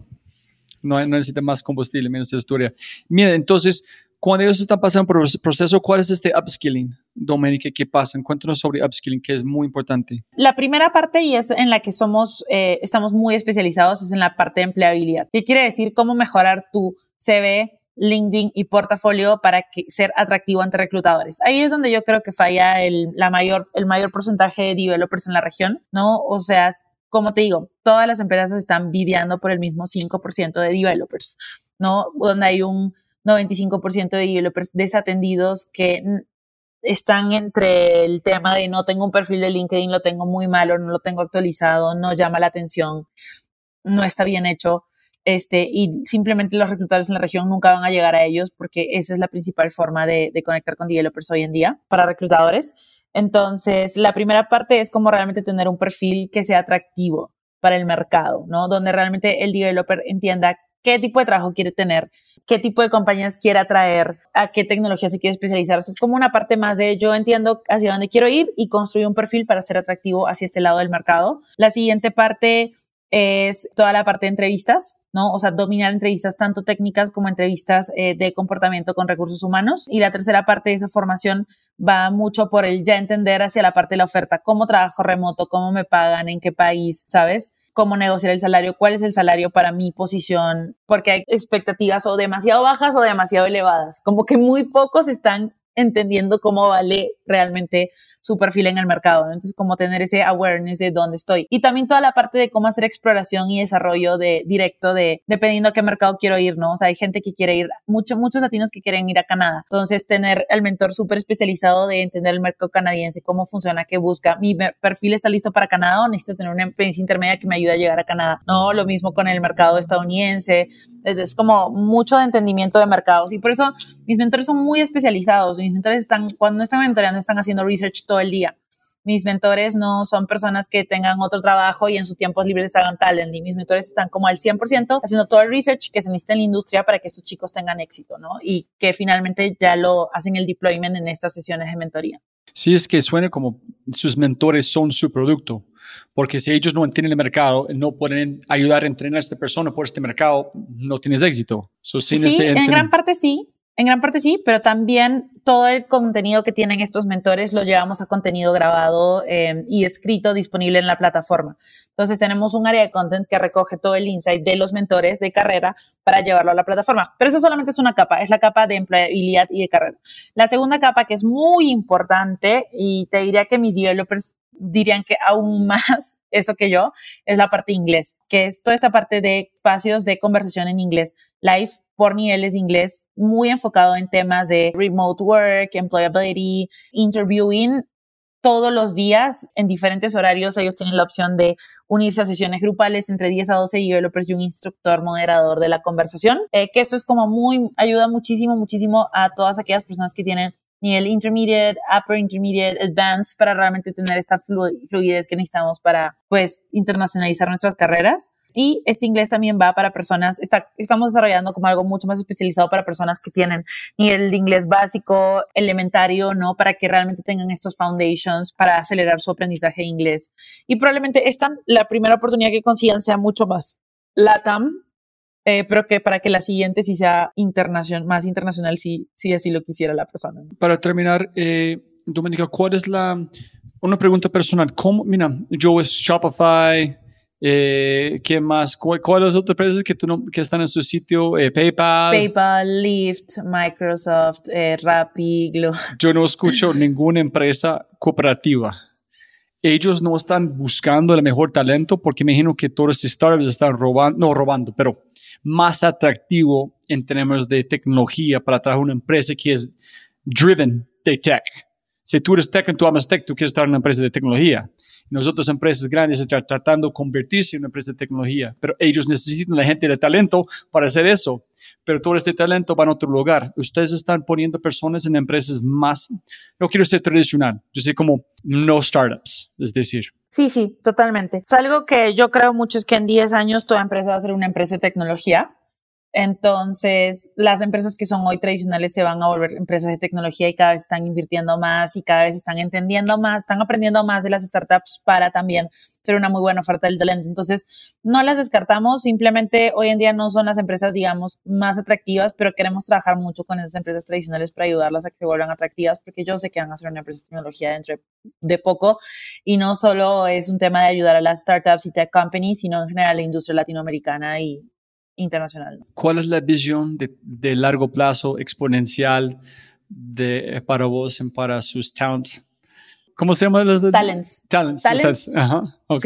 No, necesita más combustible, menos historia. Mira, entonces, cuando ellos están pasando por el proceso, ¿cuál es este upskilling, Doménica? ¿Qué pasa? Cuéntanos sobre upskilling, que es muy importante. La primera parte, y es en la que somos, eh, estamos muy especializados, es en la parte de empleabilidad. ¿Qué quiere decir? Cómo mejorar tu CV, LinkedIn y portafolio para que, ser atractivo ante reclutadores. Ahí es donde yo creo que falla el, la mayor, el mayor porcentaje de developers en la región, ¿no? O sea, como te digo, todas las empresas están videando por el mismo 5% de developers, ¿no? Donde hay un 95% de developers desatendidos que están entre el tema de no tengo un perfil de LinkedIn, lo tengo muy malo, no lo tengo actualizado, no llama la atención, no está bien hecho, este, y simplemente los reclutadores en la región nunca van a llegar a ellos porque esa es la principal forma de, de conectar con developers hoy en día para reclutadores. Entonces, la primera parte es como realmente tener un perfil que sea atractivo para el mercado, ¿no? Donde realmente el developer entienda qué tipo de trabajo quiere tener, qué tipo de compañías quiere atraer, a qué tecnología se quiere especializar. es como una parte más de yo entiendo hacia dónde quiero ir y construir un perfil para ser atractivo hacia este lado del mercado. La siguiente parte es toda la parte de entrevistas, ¿no? O sea, dominar entrevistas tanto técnicas como entrevistas eh, de comportamiento con recursos humanos. Y la tercera parte de esa formación va mucho por el ya entender hacia la parte de la oferta, cómo trabajo remoto, cómo me pagan, en qué país, ¿sabes? Cómo negociar el salario, cuál es el salario para mi posición, porque hay expectativas o demasiado bajas o demasiado elevadas. Como que muy pocos están entendiendo cómo vale realmente su perfil en el mercado. Entonces, como tener ese awareness de dónde estoy. Y también toda la parte de cómo hacer exploración y desarrollo de directo de dependiendo a qué mercado quiero ir, ¿no? O sea, hay gente que quiere ir, muchos muchos latinos que quieren ir a Canadá. Entonces, tener el mentor súper especializado de entender el mercado canadiense, cómo funciona, qué busca. Mi perfil está listo para Canadá o necesito tener una experiencia intermedia que me ayude a llegar a Canadá. No, lo mismo con el mercado estadounidense. Es como mucho de entendimiento de mercados. Y por eso mis mentores son muy especializados. Mis mentores están, cuando no están mentoreando, están haciendo research todo el día. Mis mentores no son personas que tengan otro trabajo y en sus tiempos libres hagan talent. Y mis mentores están como al 100% haciendo todo el research que se necesita en la industria para que estos chicos tengan éxito, ¿no? Y que finalmente ya lo hacen el deployment en estas sesiones de mentoría. Sí, es que suena como sus mentores son su producto, porque si ellos no entienden el mercado, no pueden ayudar a entrenar a esta persona por este mercado, no tienes éxito. sí, este en gran parte sí, En gran parte sí, pero también todo el contenido que tienen estos mentores lo llevamos a contenido grabado eh, y escrito disponible en la plataforma. Entonces tenemos un área de content que recoge todo el insight de los mentores de carrera para llevarlo a la plataforma. Pero eso solamente es una capa, es la capa de empleabilidad y de carrera. La segunda capa que es muy importante y te diría que mis developers dirían que aún más eso que yo, es la parte inglés, que es toda esta parte de espacios de conversación en inglés, live por niveles de inglés, muy enfocado en temas de remote work, employability, interviewing todos los días en diferentes horarios. Ellos tienen la opción de unirse a sesiones grupales entre 10 a 12 developers y un instructor moderador de la conversación, eh, que esto es como muy, ayuda muchísimo, muchísimo a todas aquellas personas que tienen nivel intermediate, upper intermediate, advanced para realmente tener esta fluidez que necesitamos para pues internacionalizar nuestras carreras. Y este inglés también va para personas, está, estamos desarrollando como algo mucho más especializado para personas que tienen nivel de inglés básico, elementario, ¿no? Para que realmente tengan estos foundations para acelerar su aprendizaje de inglés. Y probablemente esta, la primera oportunidad que consigan sea mucho más LATAM, eh, pero que para que la siguiente sí sea internacional, más internacional, si, si así lo quisiera la persona. Para terminar, eh, Dominica, ¿cuál es la, una pregunta personal, ¿cómo, mira, yo es Shopify, eh, ¿Qué más? ¿Cuáles otras empresas que, tú no, que están en su sitio? Eh, PayPal. PayPal, Lyft, Microsoft, eh, Rappi, Glo. Yo no escucho ninguna empresa cooperativa. Ellos no están buscando el mejor talento porque me imagino que todos estos startups están robando, no robando, pero más atractivo en términos de tecnología para trabajar una empresa que es driven de tech. Si tú eres tech y tú amas tech, tú quieres estar en una empresa de tecnología. Nosotros, empresas grandes, están tratando de convertirse en una empresa de tecnología, pero ellos necesitan la gente de talento para hacer eso. Pero todo este talento va a otro lugar. Ustedes están poniendo personas en empresas más, no quiero ser tradicional, yo sé como no startups, es decir, Sí, sí, totalmente. Algo que yo creo mucho es que en 10 años toda empresa va a ser una empresa de tecnología. Entonces, las empresas que son hoy tradicionales se van a volver empresas de tecnología y cada vez están invirtiendo más y cada vez están entendiendo más, están aprendiendo más de las startups para también ser una muy buena oferta del talento. Entonces, no las descartamos, simplemente hoy en día no son las empresas, digamos, más atractivas, pero queremos trabajar mucho con esas empresas tradicionales para ayudarlas a que se vuelvan atractivas, porque yo sé que van a ser una empresa de tecnología dentro de poco y no solo es un tema de ayudar a las startups y tech companies, sino en general la industria latinoamericana y internacional. ¿Cuál es la visión de, largo plazo exponencial de, para vos y para sus talents? ¿Cómo se llaman los talents? Talents. Talents. Ajá, ok.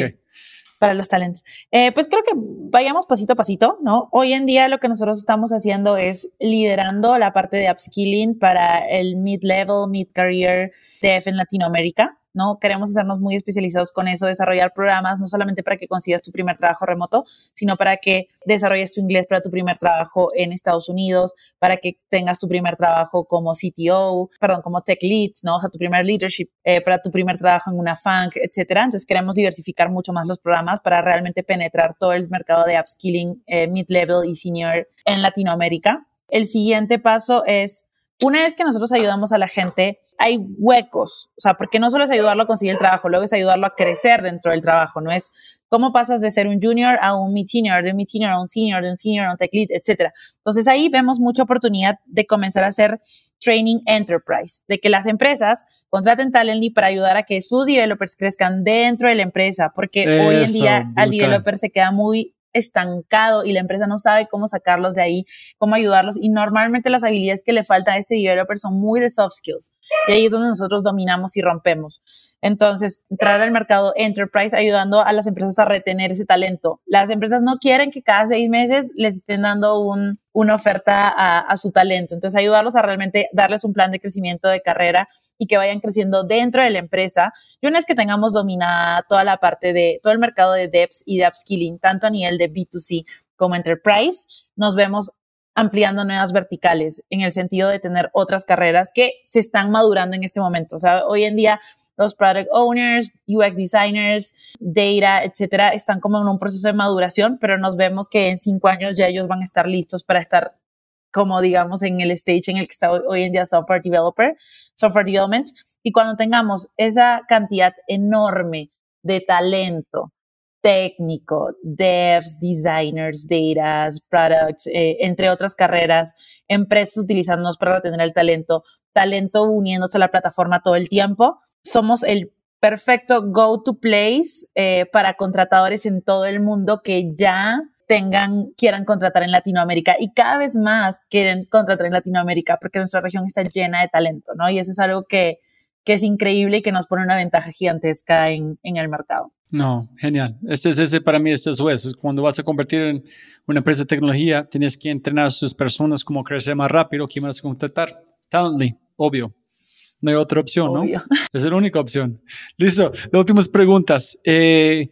para los talents. Eh, pues creo que vayamos pasito a pasito, ¿no? Hoy en día lo que nosotros estamos haciendo es liderando la parte de upskilling para el mid-level, mid-career dev en Latinoamérica. ¿No? Queremos hacernos muy especializados con eso, desarrollar programas, no solamente para que consigas tu primer trabajo remoto, sino para que desarrolles tu inglés para tu primer trabajo en Estados Unidos, para que tengas tu primer trabajo como CTO, perdón, como tech lead, ¿no? Tu primer leadership, eh, para tu primer trabajo en una funk, etcétera. Entonces queremos diversificar mucho más los programas para realmente penetrar todo el mercado de upskilling eh, mid-level y senior en Latinoamérica. El siguiente paso es una vez que nosotros ayudamos a la gente, hay huecos, o sea, porque no solo es ayudarlo a conseguir el trabajo, luego es ayudarlo a crecer dentro del trabajo, no es cómo pasas de ser un junior a un mid senior, de un mid senior a un senior, de un senior a un tech lead, etcétera. Entonces ahí vemos mucha oportunidad de comenzar a hacer training enterprise, de que las empresas contraten Talently para ayudar a que sus developers crezcan dentro de la empresa, porque hoy en día al developer se queda muy estancado y la empresa no sabe cómo sacarlos de ahí, cómo ayudarlos. Y normalmente las habilidades que le falta a ese developer son muy de soft skills. Y ahí es donde nosotros dominamos y rompemos. Entonces, entrar al mercado enterprise ayudando a las empresas a retener ese talento. Las empresas no quieren que cada seis meses les estén dando un, una oferta a, su talento. Entonces, ayudarlos a realmente darles un plan de crecimiento de carrera y que vayan creciendo dentro de la empresa. Y una vez que tengamos dominada toda la parte de todo el mercado de devs y de upskilling, tanto a nivel de B2C como enterprise, nos vemos ampliando nuevas verticales en el sentido de tener otras carreras que se están madurando en este momento. O sea, hoy en día los product owners, UX designers, data, etcétera, están como en un proceso de maduración, pero nos vemos que en cinco años ya ellos van a estar listos para estar como digamos en el stage en el que está hoy en día software developer, software development. Y cuando tengamos esa cantidad enorme de talento técnico, devs, designers, data, products, eh, entre otras carreras, empresas utilizándonos para retener el talento, talento uniéndose a la plataforma todo el tiempo. Somos el perfecto go-to place eh, para contratadores en todo el mundo que ya tengan, quieran contratar en Latinoamérica y cada vez más quieren contratar en Latinoamérica porque nuestra región está llena de talento, ¿no? Y eso es algo que, que es increíble y que nos pone una ventaja gigantesca en, en el mercado. No, genial. Este es ese para mí, este es eso. Cuando vas a convertir en una empresa de tecnología, tienes que entrenar a sus personas como crecer más rápido, quién vas a contratar. Talently, obvio. No hay otra opción, ¿no? Es la única opción. Listo. Las últimas preguntas. Eh,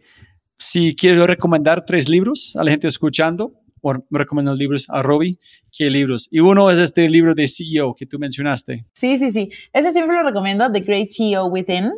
si quiero recomendar tres libros a la gente escuchando, o recomiendo libros a Robbie, ¿qué libros? Y uno es este libro de CEO que tú mencionaste. Sí, sí, sí. Ese siempre lo recomiendo, The Great CEO Within.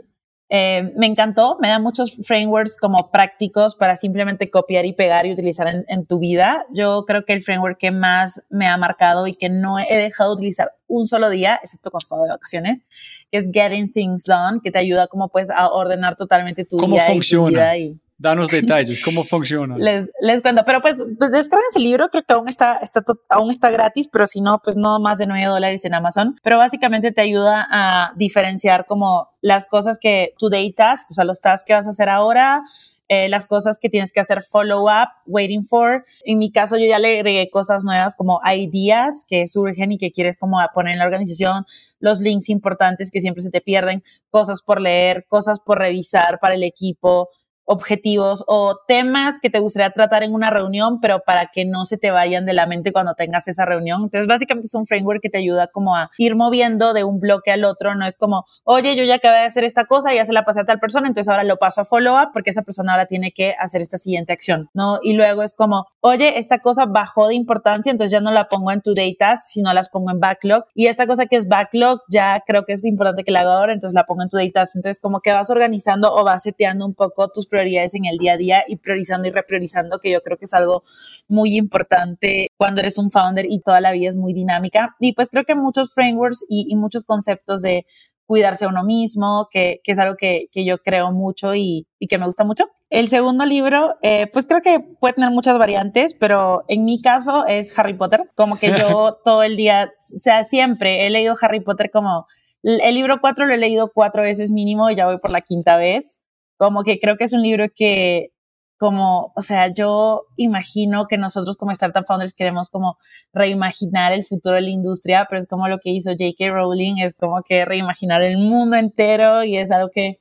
Eh, me encantó, me da muchos frameworks como prácticos para simplemente copiar y pegar y utilizar en, tu vida. Yo creo que el framework que más me ha marcado y que no he dejado de utilizar un solo día, excepto cuando estaba de vacaciones, que es Getting Things Done, que te ayuda como pues a ordenar totalmente tu ¿Cómo día funciona? y tu vida y Danos detalles, ¿cómo funciona? les, les cuento, pero pues descarguen ese libro, creo que aún está, está, aún está gratis, pero si no, pues no más de 9 dólares en Amazon, pero básicamente te ayuda a diferenciar como las cosas que tu day task, o sea, los tasks que vas a hacer ahora, eh, las cosas que tienes que hacer follow up, waiting for. En mi caso, yo ya le agregué cosas nuevas como ideas que surgen y que quieres como poner en la organización, los links importantes que siempre se te pierden, cosas por leer, cosas por revisar para el equipo, objetivos o temas que te gustaría tratar en una reunión, pero para que no se te vayan de la mente cuando tengas esa reunión. Entonces, básicamente es un framework que te ayuda como a ir moviendo de un bloque al otro. No es como, oye, yo ya acabé de hacer esta cosa, ya se la pasé a tal persona, entonces ahora lo paso a follow up porque esa persona ahora tiene que hacer esta siguiente acción, ¿no? Y luego es como, oye, esta cosa bajó de importancia, entonces ya no la pongo en tu data, sino las pongo en backlog. Y esta cosa que es backlog, ya creo que es importante que la haga ahora, entonces la pongo en tu data. Entonces, como que vas organizando o vas seteando un poco tus prioridades en el día a día y priorizando y repriorizando, que yo creo que es algo muy importante cuando eres un founder y toda la vida es muy dinámica. Y pues creo que muchos frameworks y, muchos conceptos de cuidarse a uno mismo, que, que es algo que, que, yo creo mucho y, y, que me gusta mucho. El segundo libro, eh, pues creo que puede tener muchas variantes, pero en mi caso es Harry Potter, como que yo todo el día, o sea, siempre he leído Harry Potter como, el libro 4 lo he leído cuatro veces mínimo y ya voy por la quinta vez. Como que creo que es un libro que, como, o sea, yo imagino que nosotros como Startup Founders queremos como reimaginar el futuro de la industria, pero es como lo que hizo J.K. Rowling, es como que reimaginar el mundo entero y es algo que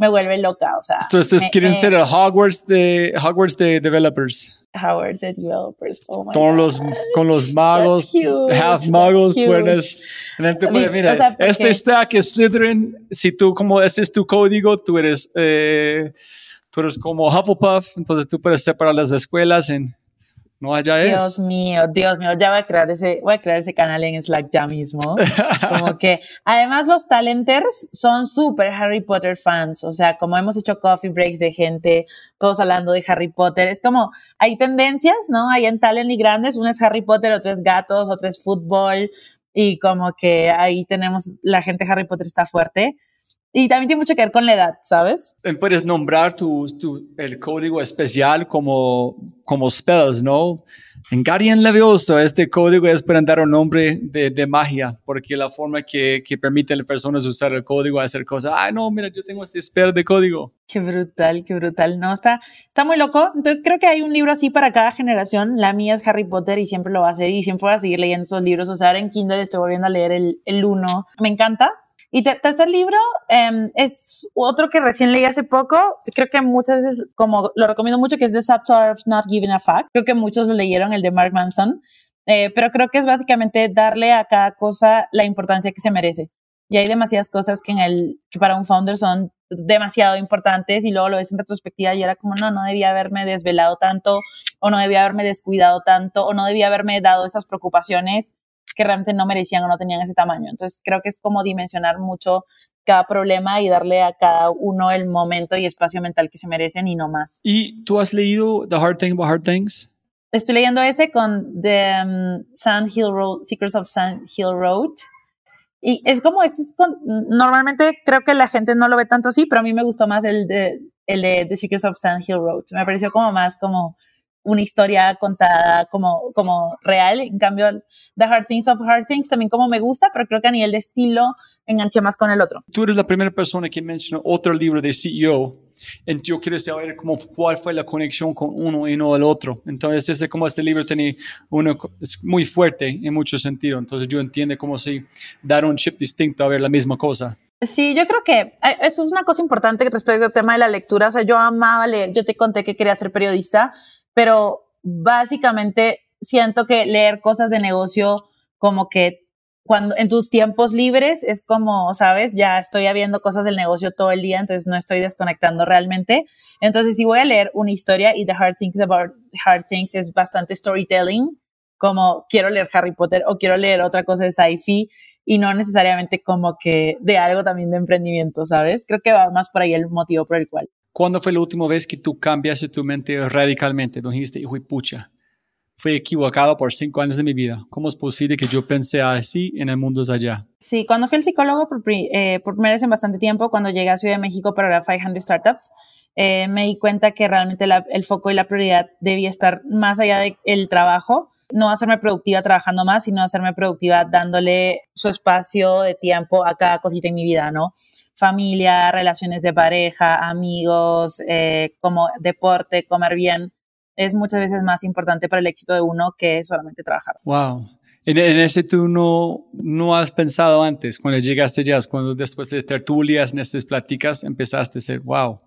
me vuelve loca, o sea. Entonces quieren ser el Hogwarts de, Hogwarts de developers. Hogwarts de developers, oh my con los con los magos, half magos, puedes, mira, este stack es Slytherin, si tú como este es tu código, tú eres eh, tú eres como Hufflepuff, entonces tú puedes separar las escuelas en no, allá es. Dios mío, Dios mío, ya voy a crear ese, voy a crear ese canal en Slack ya mismo. Como que, además los talenters son súper Harry Potter fans, o sea, como hemos hecho coffee breaks de gente, todos hablando de Harry Potter, es como, hay tendencias, ¿no? Hay en talent y grandes, uno es Harry Potter, otro es gatos, otro es fútbol, y como que ahí tenemos, la gente Harry Potter está fuerte. Y también tiene mucho que ver con la edad, ¿sabes? Puedes nombrar tu, tu, el código especial como, como spells, ¿no? En Guardian Levioso, este código es para dar un nombre de, de magia, porque la forma que, que permite a las personas usar el código a hacer cosas, ah, no, mira, yo tengo este spell de código. Qué brutal, qué brutal. No, está, está muy loco. Entonces creo que hay un libro así para cada generación. La mía es Harry Potter y siempre lo va a hacer y siempre voy a seguir leyendo esos libros. O sea, ahora en Kindle estoy volviendo a leer el, el uno. Me encanta y tercer libro em, es otro que recién leí hace poco. Creo que muchas veces, como lo recomiendo mucho, que es The Subtle of Not Giving a Fuck. Creo que muchos lo leyeron, el de Mark Manson. Eh, pero creo que es básicamente darle a cada cosa la importancia que se merece. Y hay demasiadas cosas que, en el, que para un founder son demasiado importantes y luego lo ves en retrospectiva y era como, no, no debía haberme desvelado tanto o no debía haberme descuidado tanto o no debía haberme dado esas preocupaciones que realmente no merecían o no tenían ese tamaño. Entonces creo que es como dimensionar mucho cada problema y darle a cada uno el momento y espacio mental que se merecen y no más. ¿Y tú has leído The Hard Thing About Hard Things? Estoy leyendo ese con The um, Sand Hill Road, Secrets of Sand Hill Road. Y es como, este es normalmente creo que la gente no lo ve tanto así, pero a mí me gustó más el de el de The Secrets of Sand Hill Road. Me pareció como más como una historia contada como, como real. En cambio, The Hard Things of Hard Things también como me gusta, pero creo que a nivel de estilo enganché más con el otro. Tú eres la primera persona que mencionó otro libro de CEO. Entonces yo quiero saber cómo, cuál fue la conexión con uno y no el otro. Entonces, este, como este libro tiene uno, es muy fuerte en muchos sentidos. Entonces, yo entiendo cómo si dar un chip distinto a ver la misma cosa. Sí, yo creo que eh, eso es una cosa importante respecto al tema de la lectura. O sea, yo amaba leer, yo te conté que quería ser periodista, pero básicamente siento que leer cosas de negocio como que cuando en tus tiempos libres es como, sabes, ya estoy viendo cosas del negocio todo el día, entonces no estoy desconectando realmente. Entonces, si voy a leer una historia y The Hard Things About Hard Things es bastante storytelling, como quiero leer Harry Potter o quiero leer otra cosa de sci-fi y no necesariamente como que de algo también de emprendimiento, ¿sabes? Creo que va más por ahí el motivo por el cual. ¿Cuándo fue la última vez que tú cambiaste tu mente radicalmente? Tú dijiste, hijo pucha, fui equivocado por cinco años de mi vida. ¿Cómo es posible que yo pensé así en el mundo de allá? Sí, cuando fui al psicólogo por, eh, por primera vez en bastante tiempo, cuando llegué a Ciudad de México para la 500 Startups, eh, me di cuenta que realmente el foco y la prioridad debía estar más allá del trabajo, no hacerme productiva trabajando más, sino hacerme productiva dándole su espacio de tiempo a cada cosita en mi vida, ¿no? Familia, relaciones de pareja, amigos, eh, como deporte, comer bien, es muchas veces más importante para el éxito de uno que solamente trabajar. Wow. En, ese tú no, no, has pensado antes, cuando llegaste ya, cuando después de tertulias, en estas pláticas, empezaste a decir, wow,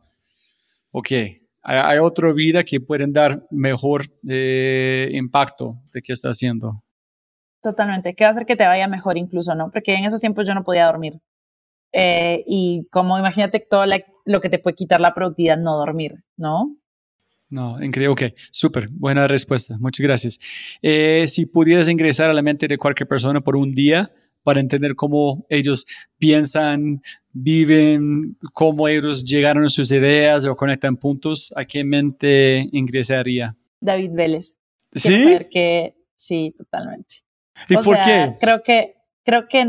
ok, hay, otra vida que pueden dar mejor eh, impacto de qué está haciendo. Totalmente, que va a hacer que te vaya mejor incluso, ¿no? Porque en esos tiempos yo no podía dormir. Eh, y como imagínate todo lo que te puede quitar la productividad no dormir, ¿no? No, increíble. Ok, súper. Buena respuesta. Muchas gracias. Eh, si pudieras ingresar a la mente de cualquier persona por un día para entender cómo ellos piensan, viven, cómo ellos llegaron a sus ideas o conectan puntos, ¿a qué mente ingresaría? David Vélez. ¿Sí? que, sí, totalmente. ¿Y por qué? Creo que, creo que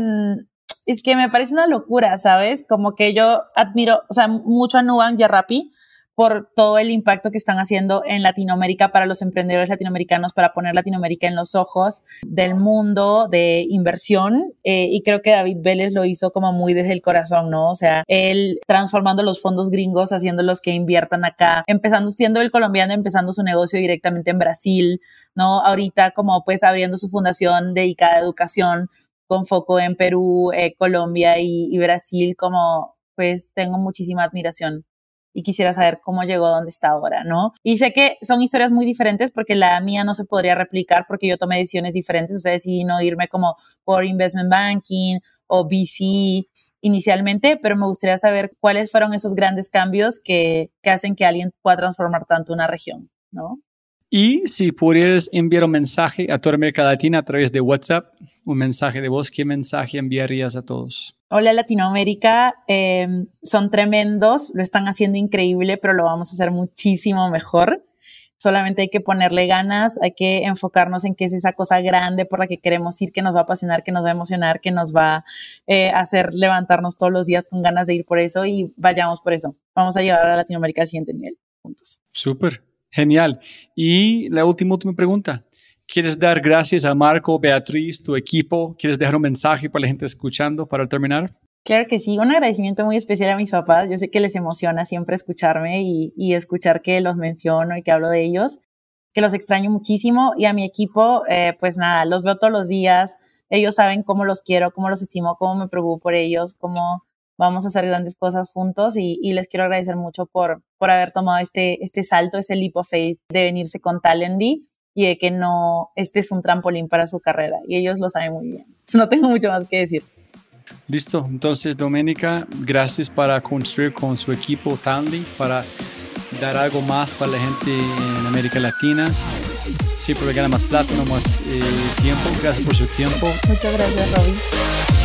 es que me parece una locura, ¿sabes? Como que yo admiro, o sea, mucho a Nubank y a Rappi por todo el impacto que están haciendo en Latinoamérica para los emprendedores latinoamericanos, para poner Latinoamérica en los ojos del mundo de inversión. Eh, y creo que David Vélez lo hizo como muy desde el corazón, ¿no? O sea, él transformando los fondos gringos, haciéndolos que inviertan acá, empezando siendo el colombiano, empezando su negocio directamente en Brasil, ¿no? Ahorita como pues abriendo su fundación dedicada a educación con foco en Perú, eh, Colombia y, Brasil, como pues tengo muchísima admiración y quisiera saber cómo llegó a donde está ahora, ¿no? Y sé que son historias muy diferentes porque la mía no se podría replicar porque yo tomé decisiones diferentes, o sea, decidí no irme como por investment banking o VC inicialmente, pero me gustaría saber cuáles fueron esos grandes cambios que, que hacen que alguien pueda transformar tanto una región, ¿no? Y si pudieras enviar un mensaje a toda América Latina a través de WhatsApp, un mensaje de voz, ¿qué mensaje enviarías a todos? Hola Latinoamérica, em, son tremendos, lo están haciendo increíble, pero lo vamos a hacer muchísimo mejor. Solamente hay que ponerle ganas, hay que enfocarnos en qué es esa cosa grande por la que queremos ir, que nos va a apasionar, que nos va a emocionar, que nos va a eh, hacer levantarnos todos los días con ganas de ir por eso y vayamos por eso. Vamos a llevar a Latinoamérica al siguiente nivel juntos. Súper. Genial. Y la última, última pregunta. ¿Quieres dar gracias a Marco, Beatriz, tu equipo? ¿Quieres dejar un mensaje para la gente escuchando para terminar? Claro que sí, un agradecimiento muy especial a mis papás. Yo sé que les emociona siempre escucharme y, escuchar que los menciono y que hablo de ellos, que los extraño muchísimo. Y a mi equipo, eh, pues nada, los veo todos los días. Ellos saben cómo los quiero, cómo los estimo, cómo me preocupo por ellos, cómo vamos a hacer grandes cosas juntos y, les quiero agradecer mucho por, por haber tomado este, este salto, ese leap of faith de venirse con Talendy y de que no, este es un trampolín para su carrera y ellos lo saben muy bien. No tengo mucho más que decir. Listo, entonces Doménica, gracias para construir con su equipo Talendy para dar algo más para la gente en América Latina. Siempre gana más plata, no más eh, tiempo. Gracias por su tiempo. Muchas gracias, Robin.